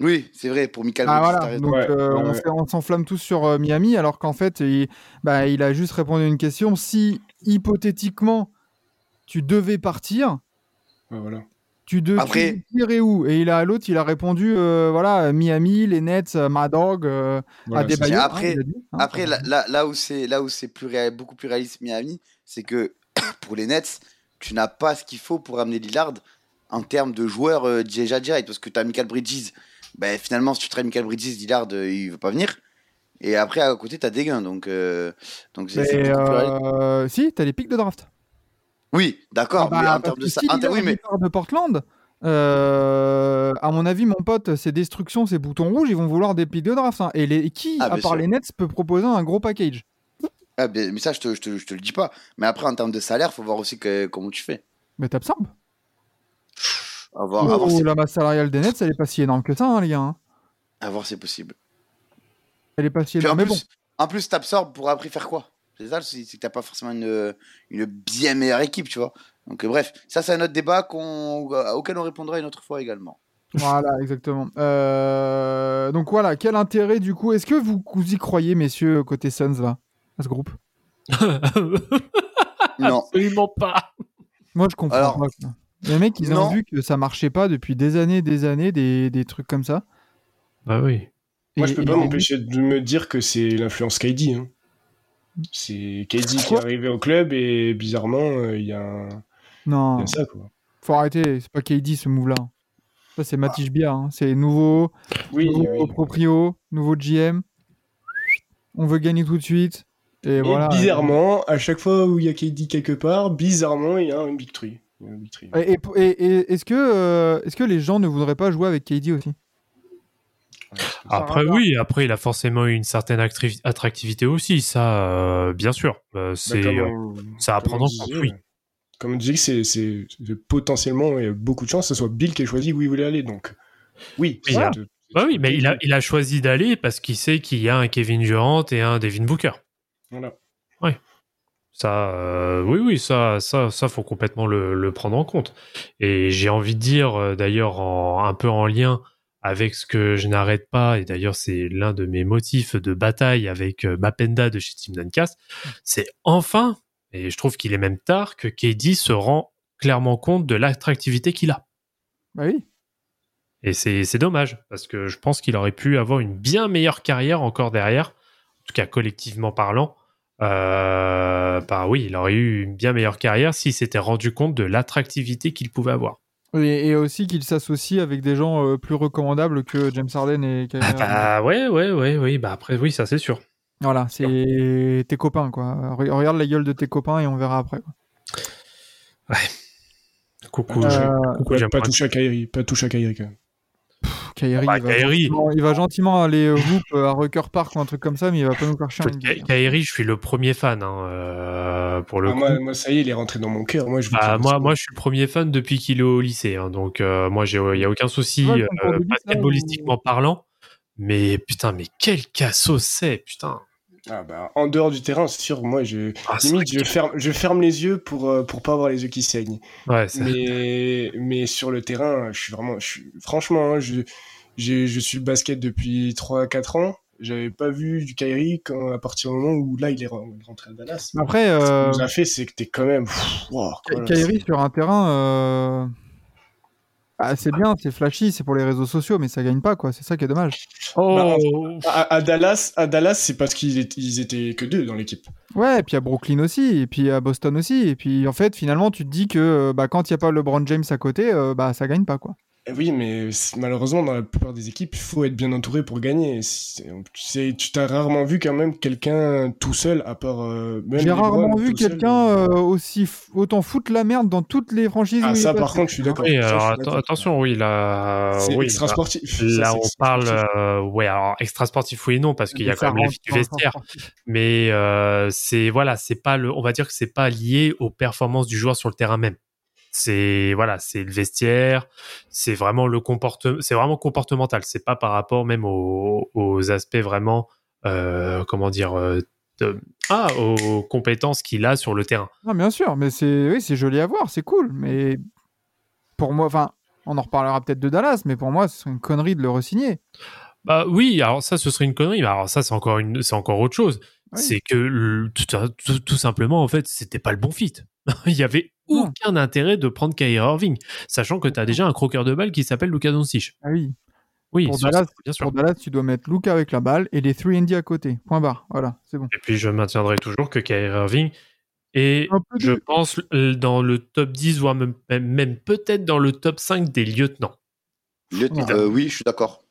oui, c'est vrai, pour Michael Ah voilà, donc Ouais, euh, ouais, on ouais. s'enflamme tous sur euh, Miami, alors qu'en fait, il, bah, il a juste répondu à une question. Si hypothétiquement tu devais partir, Ouais, voilà. Tu devais Après- tirer où? Et il a l'autre, il a répondu euh, voilà Miami, les Nets, euh, Mad Dog, euh, Voilà, à c'est des ça. Après- Après, là, là, là où c'est là où c'est plus réel- beaucoup plus réaliste Miami, c'est que pour les Nets, tu n'as pas ce qu'il faut pour amener Lillard en termes de joueurs euh, déjà direct parce que tu as Michael Bridges. Ben, finalement, si tu traites Michael Bridges, Lillard, euh, il veut pas venir. Et après, à côté, tu as des gains. Donc, euh, donc Mais, euh, si, t'as les pics de draft. Oui, d'accord. Ah bah, mais en termes de ça. oui, mais part de Portland, euh, à mon avis, mon pote, ces destructions, ces boutons rouges, ils vont vouloir des pics de draft. hein. Et les, qui, Ah, à part sûr. les Nets, peut proposer un gros package? Ah, mais ça, je te, je, te, je te le dis pas. Mais après, en termes de salaire, faut voir aussi que, comment tu fais. Mais t'absorbes. À voir, à voir Oh, la masse salariale des Nets, elle est pas si énorme que ça, hein, les gars. hein. à voir si c'est possible. Elle est pas si Puis en énorme. Mais bon, plus, en plus, t'absorbes pour après faire quoi? C'est ça, c'est que t'as pas forcément une, une bien meilleure équipe, tu vois. Donc euh, bref, ça c'est un autre débat qu'on, euh, auquel on répondra une autre fois également. Voilà, exactement. Euh, donc voilà, quel intérêt du coup Est-ce que vous, vous y croyez, messieurs, côté Suns, là, à ce groupe? Non. Absolument pas. Moi, je comprends Alors, pas. quoi. Les mecs, ils ont vu que ça marchait pas depuis des années, des années, des, des trucs comme ça. Bah oui. Moi, Et- je peux pas m'empêcher de me dire que c'est l'influence KD. hein. C'est KD qui est arrivé au club et bizarrement, euh, il y, a un- Non, y a ça. Quoi. faut arrêter. C'est pas KD ce move-là. Ça, c'est Matisse Bia. hein. C'est nouveau, Oui, nouveau oui. proprio, nouveau GM. On veut gagner tout de suite. Et, Et voilà. bizarrement, à chaque fois où il y a KD quelque part, bizarrement, il y a un Big Tree. Et, et- et- et est-ce que, euh, est-ce que les gens ne voudraient pas jouer avec KD aussi? Après, oui, après, il a forcément eu une certaine attractivité aussi, ça, euh, bien sûr. Euh, Bah, c'est, on- ça à prendre en compte, oui. Comme on disait, c'est, potentiellement, il y a beaucoup de chances que ce soit Bill qui ait choisi où il voulait aller. Donc, oui. Oui, de- Bah oui, mais il a, il a choisi d'aller parce qu'il sait qu'il y a un Kevin Durant et un Devin Booker. Voilà. Ça, euh, oui, oui, ça, ça, ça, faut complètement le, le prendre en compte. Et j'ai envie de dire, d'ailleurs, un peu en lien avec ce que je n'arrête pas, et d'ailleurs, c'est l'un de mes motifs de bataille avec euh, Mapenda de chez Team Duncast, c'est enfin, et je trouve qu'il est même tard, que KD se rend clairement compte de l'attractivité qu'il a. Bah oui. Et c'est c'est dommage, parce que je pense qu'il aurait pu avoir une bien meilleure carrière encore derrière, en tout cas collectivement parlant. Euh, bah oui, il aurait eu une bien meilleure carrière s'il s'était rendu compte de l'attractivité qu'il pouvait avoir. Et, et aussi qu'il s'associe avec des gens euh, plus recommandables que James Harden et Kyrie Ah bah ouais, ouais, ouais, oui. Bah après, oui, ça c'est sûr. Voilà, c'est tes copains, quoi. Re- Regarde la gueule de tes copains et on verra après. Quoi. Coucou, Euh, je- coucou, Pas, j'aime pas pas- toucher à Kyrie, pas toucher à Kyrie quand même. Kyrie, bah, il, va gentiment, il va gentiment aller hoop euh, à Rucker Park ou un truc comme ça, mais il va pas nous faire chier. Kairi, je suis le premier fan hein, euh, pour le Ah, coup. moi, moi, ça y est, il est rentré dans mon cœur. Moi, je Bah, moi, moi, je suis le premier fan depuis qu'il est au lycée, hein, donc euh, moi, il n'y a aucun souci Ouais, euh, basketballistiquement parlant. Mais putain, mais quel cassos c'est, putain. Ah, bah, en dehors du terrain, c'est sûr. Moi, je, Ah, limite, je ferme, je ferme les yeux pour, euh, pour pas avoir les yeux qui saignent. Ouais, c'est- mais, mais sur le terrain, je suis vraiment, je suis, franchement, hein, je, je suis le basket depuis 3-4 ans. J'avais pas vu du Kyrie quand, à partir du moment où là, il est ren- rentré à Dallas. Après, Ce euh, qu'il nous a fait, c'est que t'es quand même. pff, wow, Kyrie sur un terrain, euh, ah, c'est bien, c'est flashy, c'est pour les réseaux sociaux, mais ça gagne pas, quoi. C'est ça qui est dommage. Oh, c'est- à, à Dallas, à Dallas, c'est parce qu'ils étaient, que deux dans l'équipe. Ouais, et puis à Brooklyn aussi, et puis à Boston aussi. Et puis en fait, finalement, tu te dis que bah, quand il n'y a pas LeBron James à côté, euh, bah, ça gagne pas, quoi. Eh Oui, mais malheureusement, dans la plupart des équipes, il faut être bien entouré pour gagner. C'est- Tu sais, tu t'as rarement vu quand même quelqu'un tout seul, à part. euh, même J'ai rarement vu quelqu'un euh, aussi autant foutre la merde dans toutes les franchises. Ah, ça, par contre, je suis d'accord. oui, attention, oui, là, C'est oui, extra là- sportif. Là, Ça, on parle, extra euh, ouais, alors extra sportif oui et non parce qu'il y a quand même la rentre vie du dans le vestiaire, mais euh, c'est voilà, c'est pas le, on va dire que c'est pas lié aux performances du joueur sur le terrain même. C'est voilà, c'est le vestiaire, c'est vraiment le comportement, c'est vraiment comportemental. C'est pas par rapport même aux, aux aspects vraiment, euh, comment dire, euh, de- ah, aux compétences qu'il a sur le terrain. Bien sûr, mais c'est oui, c'est joli à voir, c'est cool. Mais pour moi, enfin, on en reparlera peut-être de Dallas, mais pour moi, ce serait une connerie de le resigner. Bah oui, alors ça, ce serait une connerie. Mais alors ça, c'est encore une, c'est encore autre chose. Oui. C'est que tout, tout- tout simplement, en fait, c'était pas le bon fit. Il y avait. Aucun intérêt de prendre Kyrie Irving, sachant que tu as déjà un croqueur de balle qui s'appelle Luka Doncic. Ah oui. Oui, Pour Dallas, bien sûr. Pour Dallas, tu dois mettre Luke avec la balle et les 3 D à côté. Point barre. Voilà, c'est bon. Et puis je maintiendrai toujours que Kyrie Irving est, Un peu de- je pense, dans le top 10, voire même, même- peut-être dans le top 5 des lieutenants. Le- euh, oui, je suis d'accord.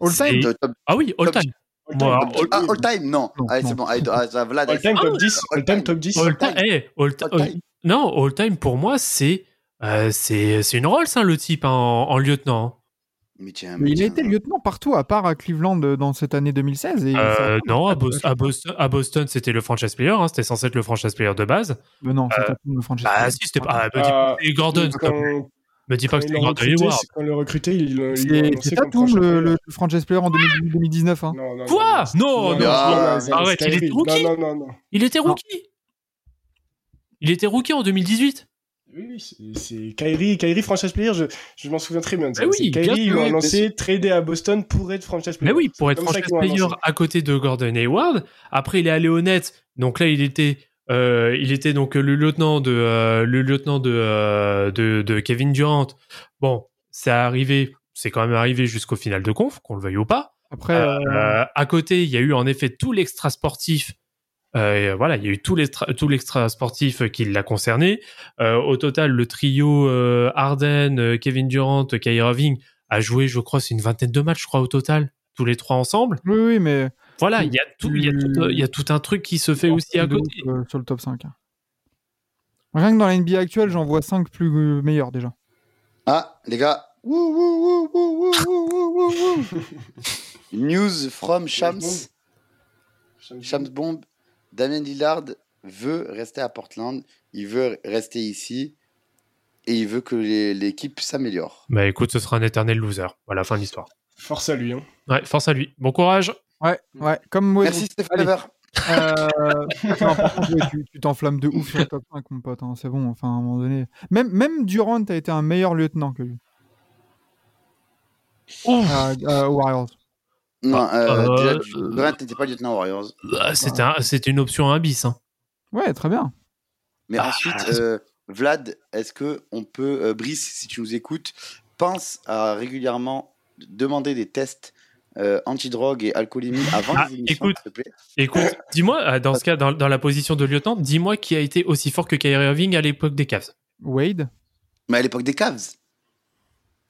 All time Euh, top- Ah oui, all Top- time. All Moi, time, all- Ah, all time, non. Non, Allez, c'est bon. Allez, ah, ça, Vlad, all time ah, top 10. All time top 10. All time. time. eh, all all all- time. Non, all time pour moi, c'est euh, c'est c'est une Rolls, hein, le type hein, en, en lieutenant. Mais tiens, Mais il a été lieutenant partout, à part à Cleveland euh, dans cette année 2016. Et Euh, ça- non, à, Bos- à Boston, à Boston, c'était le franchise player. hein, c'était censé être le franchise player de base. Mais non, Euh, c'était pas le franchise. Bah si, c'était pas. ah, me dis pas Ah, c'était Gordon. Quand, Me dis pas que c'était l'ont Gordon recruté, Hayward. c'est- quand le recruté, il, comme Tatum, le, player. le franchise player en 2018 2019. Hein. Non, non, Quoi? non, Non, ah, arrête, il était rookie. Il était rookie. Il était rookie en 2018. Oui, oui, c'est- Kyrie, Kyrie franchise player, je, je m'en souviens très bien. de ça. Oui, Kyrie, ils l'ont annoncé, tradé à Boston pour être franchise player. Mais oui, pour être ça franchise player à côté de Gordon Hayward. Après, il est allé au Nets. Donc là, il était, euh, il était donc le lieutenant de, euh, le lieutenant de, euh, de, de Kevin Durant. Bon, c'est arrivé, c'est quand même arrivé jusqu'au final de conf, qu'on le veuille ou pas. Après, euh, Euh, à côté, il y a eu en effet tout l'extra sportif. Euh, euh, voilà, il y a eu tout l'extra sportif euh, qui l'a concerné. Au total, le trio euh, Arden, Kevin Durant, Kyrie Irving a joué, je crois, c'est une vingtaine de matchs, je crois, au total, tous les trois ensemble. Oui, oui, mais voilà, il y a tout, y y a tout un truc qui se fait aussi à côté sur le top 5. Hein. Rien que dans la NBA actuelle, j'en vois 5 plus meilleurs déjà. Ah, les gars. News from Shams. Shams Bomb. Damien Lillard veut rester à Portland. Il veut rester ici. Et il veut que l'équipe s'améliore. Bah écoute, ce sera un éternel loser. Voilà, fin de l'histoire. Force à lui. Hein. Ouais, force à lui. Bon courage. Ouais, ouais, comme moi. Merci Stéphane. Euh, non, par contre, ouais, tu t'enflammes de ouf sur le top 5, mon pote. hein, C'est bon, enfin, à un moment donné. Même, même Durant a été un meilleur lieutenant que lui. Euh, euh, aux Warriors. Non, euh, Euh, déjà, euh, n'était pas lieutenant Warriors. Ah, C'était un- c'était une option un bis. Hein. Ouais, très bien. Mais Ah, ensuite, ah, euh, Vlad, est-ce que on peut, euh, Brice, si tu nous écoutes, pense à régulièrement demander des tests euh, anti-drogue et alcoolémie avant Ah, les émissions, écoute. s'il te plaît? Écoute, dis-moi, dans ce cas, dans, dans la position de lieutenant, dis-moi qui a été aussi fort que Kyrie Irving à l'époque des Cavs. Wade. Mais à l'époque des Cavs?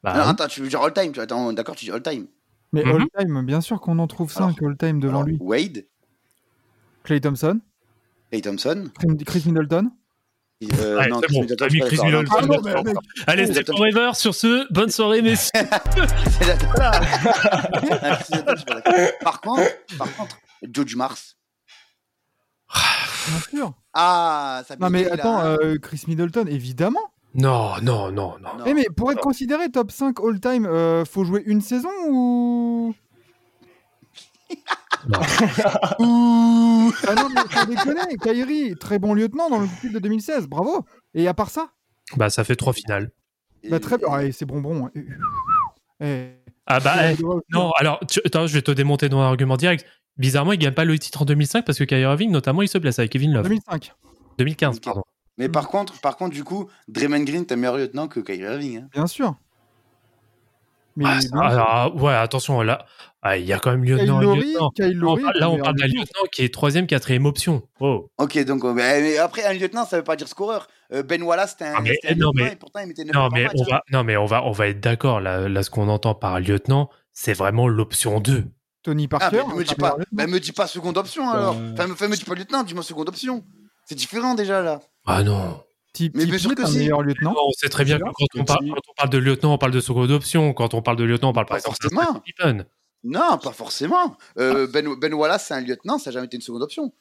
Bah, non, oui. attends, tu veux dire all-time Attends, d'accord, tu dis all-time. Mais Mhm. all-time, bien sûr qu'on en trouve 5 all-time devant Alors, lui. Wade, Clay Thompson, Clay Thompson. Chris- Middleton. euh, Ouais, non, Chris bon, Middleton, mis Chris. Middleton. Ah non, mais- Allez, forever. Sur ce, bonne soirée, messieurs. D'accord. Par contre, par contre, Joe Mars. Bien sûr. Ah, ça Non, mais attends, euh, Chris Middleton, évidemment. Non, non, non, non. Eh, mais pour être considéré top 5 all-time, euh, faut jouer une saison ou? non. Ouh. Ah non, mais faut déconner. Kyrie, très bon lieutenant dans le fil de 2016, bravo. Et à part ça, Bah, ça fait trois finales. bah, très bien. Ouais, c'est bonbon. Eh, Ah bah, eh, non. non, alors, tu- attends, je vais te démonter ton argument direct. Bizarrement, il gagne pas le titre en 2005 parce que Kyrie Irving, notamment, il se blesse avec Kevin Love. 2005. 2015, pardon. Mais par contre, par contre, du coup, Draymond Green, t'es meilleur lieutenant que Kyrie Irving. Hein. Bien sûr. Mais Ah, bien ça- sûr. alors, ouais, attention, là, ah, il y a quand même lieutenant Lowry, lieutenant. Kyle Là, on Lowry, parle- là, on meilleur parle d'un lieutenant. qui est troisième, quatrième option. Oh. Ok, donc euh, mais, après un lieutenant, ça veut pas dire scoreur. Euh, ben Wallace, c'était un, Ah, mais- c'était un non, lieutenant mais- et pourtant il mettait 9 Non, mais match, on hein. va, non, mais on va, on va être d'accord. Là, là, ce qu'on entend par lieutenant, c'est vraiment l'option 2. Tony Ah, Parker. mais me dis pas, bah, me dis pas seconde option alors. Euh. Enfin, me, me dis pas lieutenant, dis-moi seconde option. C'est différent déjà là. Ah non. Mais bien sûr que est un si. meilleur lieutenant. on sait très bien que quand on, parle, si. quand on parle de lieutenant, on parle de seconde option. Quand on parle de lieutenant, on parle par Pas forcément. Stephen. Non, pas forcément. Euh, ben, ben Wallace, c'est un lieutenant, ça n'a jamais été une seconde option.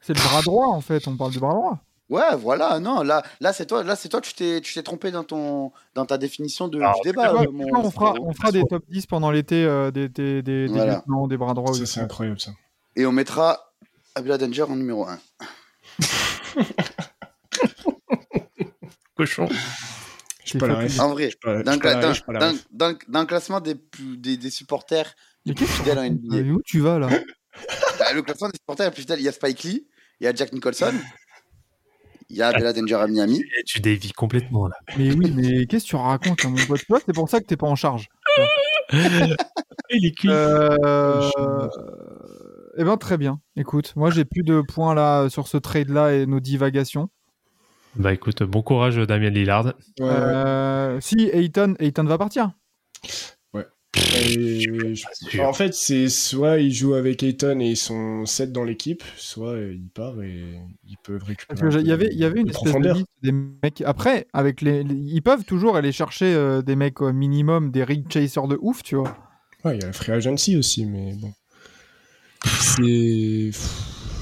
C'est le bras droit, en fait. On parle du bras droit. Ouais, voilà, non, là, là c'est toi, là c'est toi, tu t'es, tu t'es trompé dans ton, dans ta définition de, Alors, du débat. Ouais, euh, mon- on, fera, on fera des top 10 pendant l'été euh, des, des, des, lieutenants, des bras droits. Ça, c'est incroyable, ça. Et on mettra Abdullah Danger en numéro 1. Cochon. Je pas la. En vrai, le classement des, des, des supporters Mais les plus fidèles en NBA, racontes Où tu vas, là? Bah, le classement des supporters les plus fidèles, il y a Spike Lee, il y a Jack Nicholson, il y a Abdullah Danger à Miami. Et tu dévis complètement là. Mais oui, mais qu'est-ce que tu racontes, hein, mon pote? Tu vois, c'est pour ça que t'es pas en charge. Il est cuit. Euh... Eh ben, très bien. Écoute, moi, j'ai plus de points là sur ce trade-là et nos divagations. Bah écoute, bon courage Damien Lillard. Ouais, ouais. Euh, Si, Ayton, Ayton va partir. Et je- Pas sûr. En fait, c'est soit ils jouent avec Ayton et ils sont 7 dans l'équipe, soit ils partent et ils peuvent récupérer. Il y avait, il y avait une espèce de liste des mecs. Après, avec les, les- ils peuvent toujours aller chercher euh, des mecs au minimum, des rig chasers de ouf, tu vois. Ouais, il y a la free agency aussi, mais bon. C'est.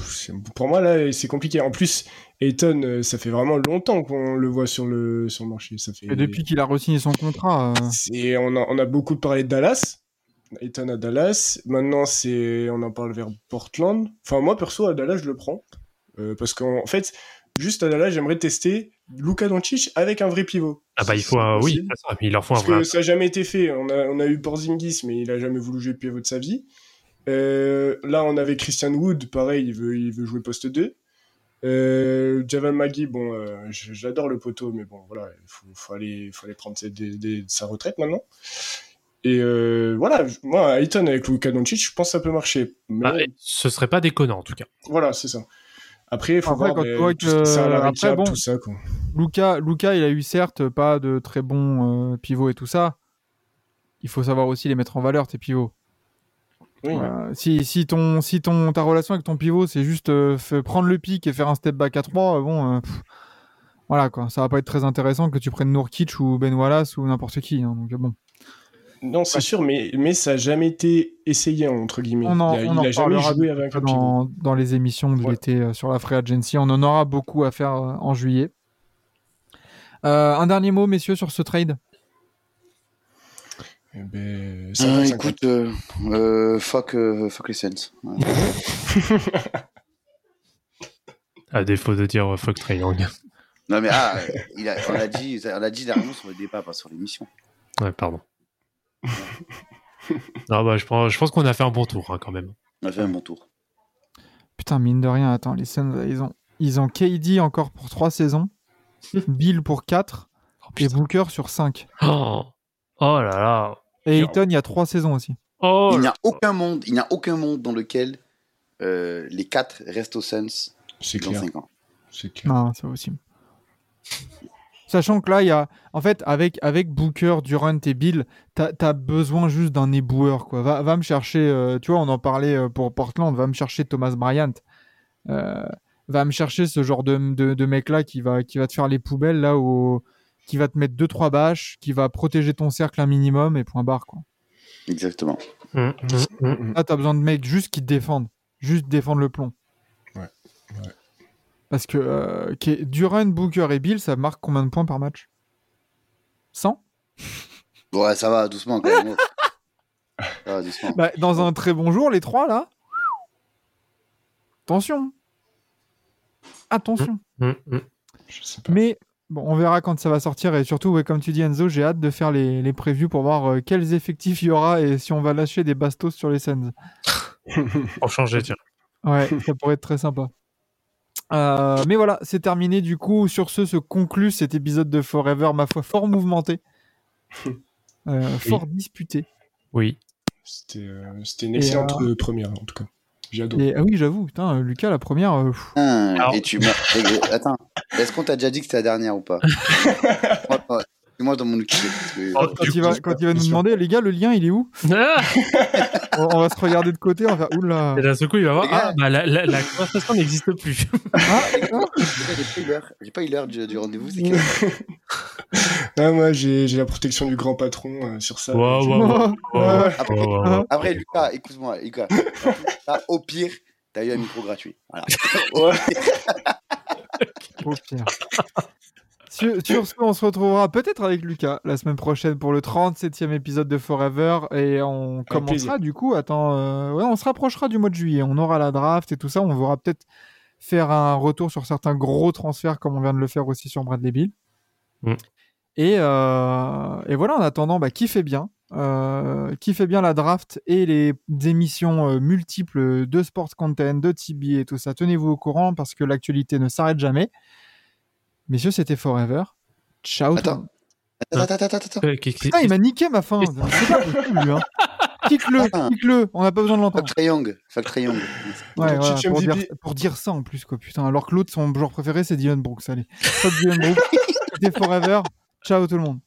c'est- Pour moi, là, c'est compliqué. En plus, Ayton, euh, ça fait vraiment longtemps qu'on le voit sur le, sur le marché. Ça fait... Et depuis qu'il a re-signé son contrat, euh, on, a, on a beaucoup parlé de Dallas. Ayton à Dallas. Maintenant, c'est, on en parle vers Portland. Enfin, moi, perso, à Dallas, je le prends. Euh, parce qu'en en fait, juste à Dallas, j'aimerais tester Luka Doncic avec un vrai pivot. Ah bah il faut un... oui, façon, il leur faut un Parce vrai. que ça n'a jamais été fait. On a, on a eu Porzingis, mais il a jamais voulu jouer pivot de sa vie. Euh, là, on avait Christian Wood, pareil, il veut, il veut jouer poste 2. Euh, Javal Magui, bon, euh, j'adore le poteau, mais bon, voilà, il faut, faut aller, faut aller prendre ses- des- des- sa retraite maintenant. Et euh, voilà, moi, Ayton avec Luka Doncic, je pense que ça peut marcher. Mais Bah, ce serait pas déconnant en tout cas. voilà, c'est ça. Après, il faut Après, voir quand tu vois tout que- la après, bon. tout ça, quoi. Luca, Luca, il a eu certes pas de très bons euh, pivots et tout ça. Il faut savoir aussi les mettre en valeur, tes pivots. Oui. Euh, si, si, ton, si ton, ta relation avec ton pivot, c'est juste euh, prendre le pic et faire un step back à 3, bon, euh, pff, voilà quoi. Ça va pas être très intéressant que tu prennes Nourkic ou Ben Wallace ou n'importe qui. hein, donc, bon. Non, c'est sûr, mais, mais ça n'a jamais été essayé, entre guillemets. On en, il a, on il en a jamais joué de- avec un pivot. dans, les émissions de Ouais. l'été sur la Free Agency. On en aura beaucoup à faire en juillet. Un dernier mot, messieurs, sur ce trade? Eh ben, 50-50. écoute, euh, euh, fuck, euh, fuck les Saints. Ouais. À défaut de dire fuck Trae Young. Non mais ah, il a, on l'a dit, on l'a dit dernièrement sur le débat, pas sur l'émission. Ouais, pardon. non, bah, je pense, je pense qu'on a fait un bon tour hein, quand même. On a fait un bon tour. Putain, mine de rien, attends, les Suns, là, ils ont, ils ont KD encore pour 3 saisons, Bill pour 4 Oh, et. Booker sur 5. Oh, oh là là. Et Ayton, il y a 3 saisons aussi. Oh, il n'y a aucun monde, il n'y a aucun monde dans lequel euh, les quatre restent aux Suns C'est dans clair. 5 ans. C'est clair. Non, c'est possible. Sachant que là, il y a. En fait, avec, avec Booker, Durant et Bill, t'as as besoin juste d'un éboueur. Quoi. Va, va me chercher. euh, tu vois, on en parlait euh, pour Portland. Va me chercher Thomas Bryant. Euh, va me chercher ce genre de, de, de mec-là qui va, qui va te faire les poubelles, là, où, qui va te mettre 2-3 bâches, qui va protéger ton cercle un minimum et point barre. Quoi. Exactement. Hum, hum, hum. Là, t'as besoin de mecs juste qui te défendent. Juste défendre le plomb. Ouais, ouais. Parce que euh, Durant, Booker et Bill, ça marque combien de points par match? 100 Ouais, ça va, doucement quand même. ça va, doucement. Bah, Dans un très bon jour, les trois là. Attention. Attention. Je sais pas. Mais bon, on verra quand ça va sortir. Et surtout, ouais, comme tu dis, Enzo, j'ai hâte de faire les, les previews pour voir euh, quels effectifs il y aura et si on va lâcher des bastos sur les Suns. Pour changer, tiens. Ouais, ça pourrait être très sympa. Euh, mais voilà, c'est terminé. Du coup, sur ce se conclut cet épisode de Forever, ma foi, fort mouvementé, Euh, fort disputé. Oui. C'était euh, c'était une excellente euh, première, en tout cas. J'ai adoré. Et ah oui, j'avoue, putain, Lucas, la première. euh, Ah, Et tu Attends, est-ce qu'on t'a déjà dit que c'était la dernière ou pas? Moi, dans mon Oh, quand, il va, coup, quand il va nous demander, les gars, le lien, il est où Ah on, on va se regarder de côté, on va faire oula. et d'un seul coup, il va voir. Ah, bah, la, la, la conversation n'existe plus. Ah, J'ai pas eu l'heure- J'ai pas eu l'heure du, du rendez-vous. Ah, moi, j'ai j'ai la protection du grand patron euh, sur ça. Waouh, Après, Lucas, écoute-moi, Lucas. Là, au pire, t'as eu un micro gratuit. Voilà. Au pire. Sur, sur ce, on se retrouvera peut-être avec Lucas la semaine prochaine pour le 37e épisode de Forever et on commencera du coup. Attends, euh, ouais, on se rapprochera du mois de juillet. On aura la draft et tout ça. On verra peut-être faire un retour sur certains gros transferts comme on vient de le faire aussi sur Bradley Bill. Mm. Et, euh, et voilà, en attendant, bah, kiffez bien. Euh, kiffez bien la draft et les émissions euh, multiples de Sports Content, de TB et tout ça. Tenez-vous au courant parce que l'actualité ne s'arrête jamais. Messieurs, c'était Forever. Ciao. Attends. monde. Attends, attends, attends, attends. Euh, il m'a niqué ma fin. C'est pas possible. Hein. Kick-le, kick-le. On n'a pas besoin de l'entendre. Triangle. Triangle. Ouais, pour, dire, MVP. pour dire ça en plus, quoi. Putain, alors que l'autre, son joueur préféré, c'est Dylan Brooks. Allez, fuck Dylan Brooks. C'était Forever. Ciao tout le monde.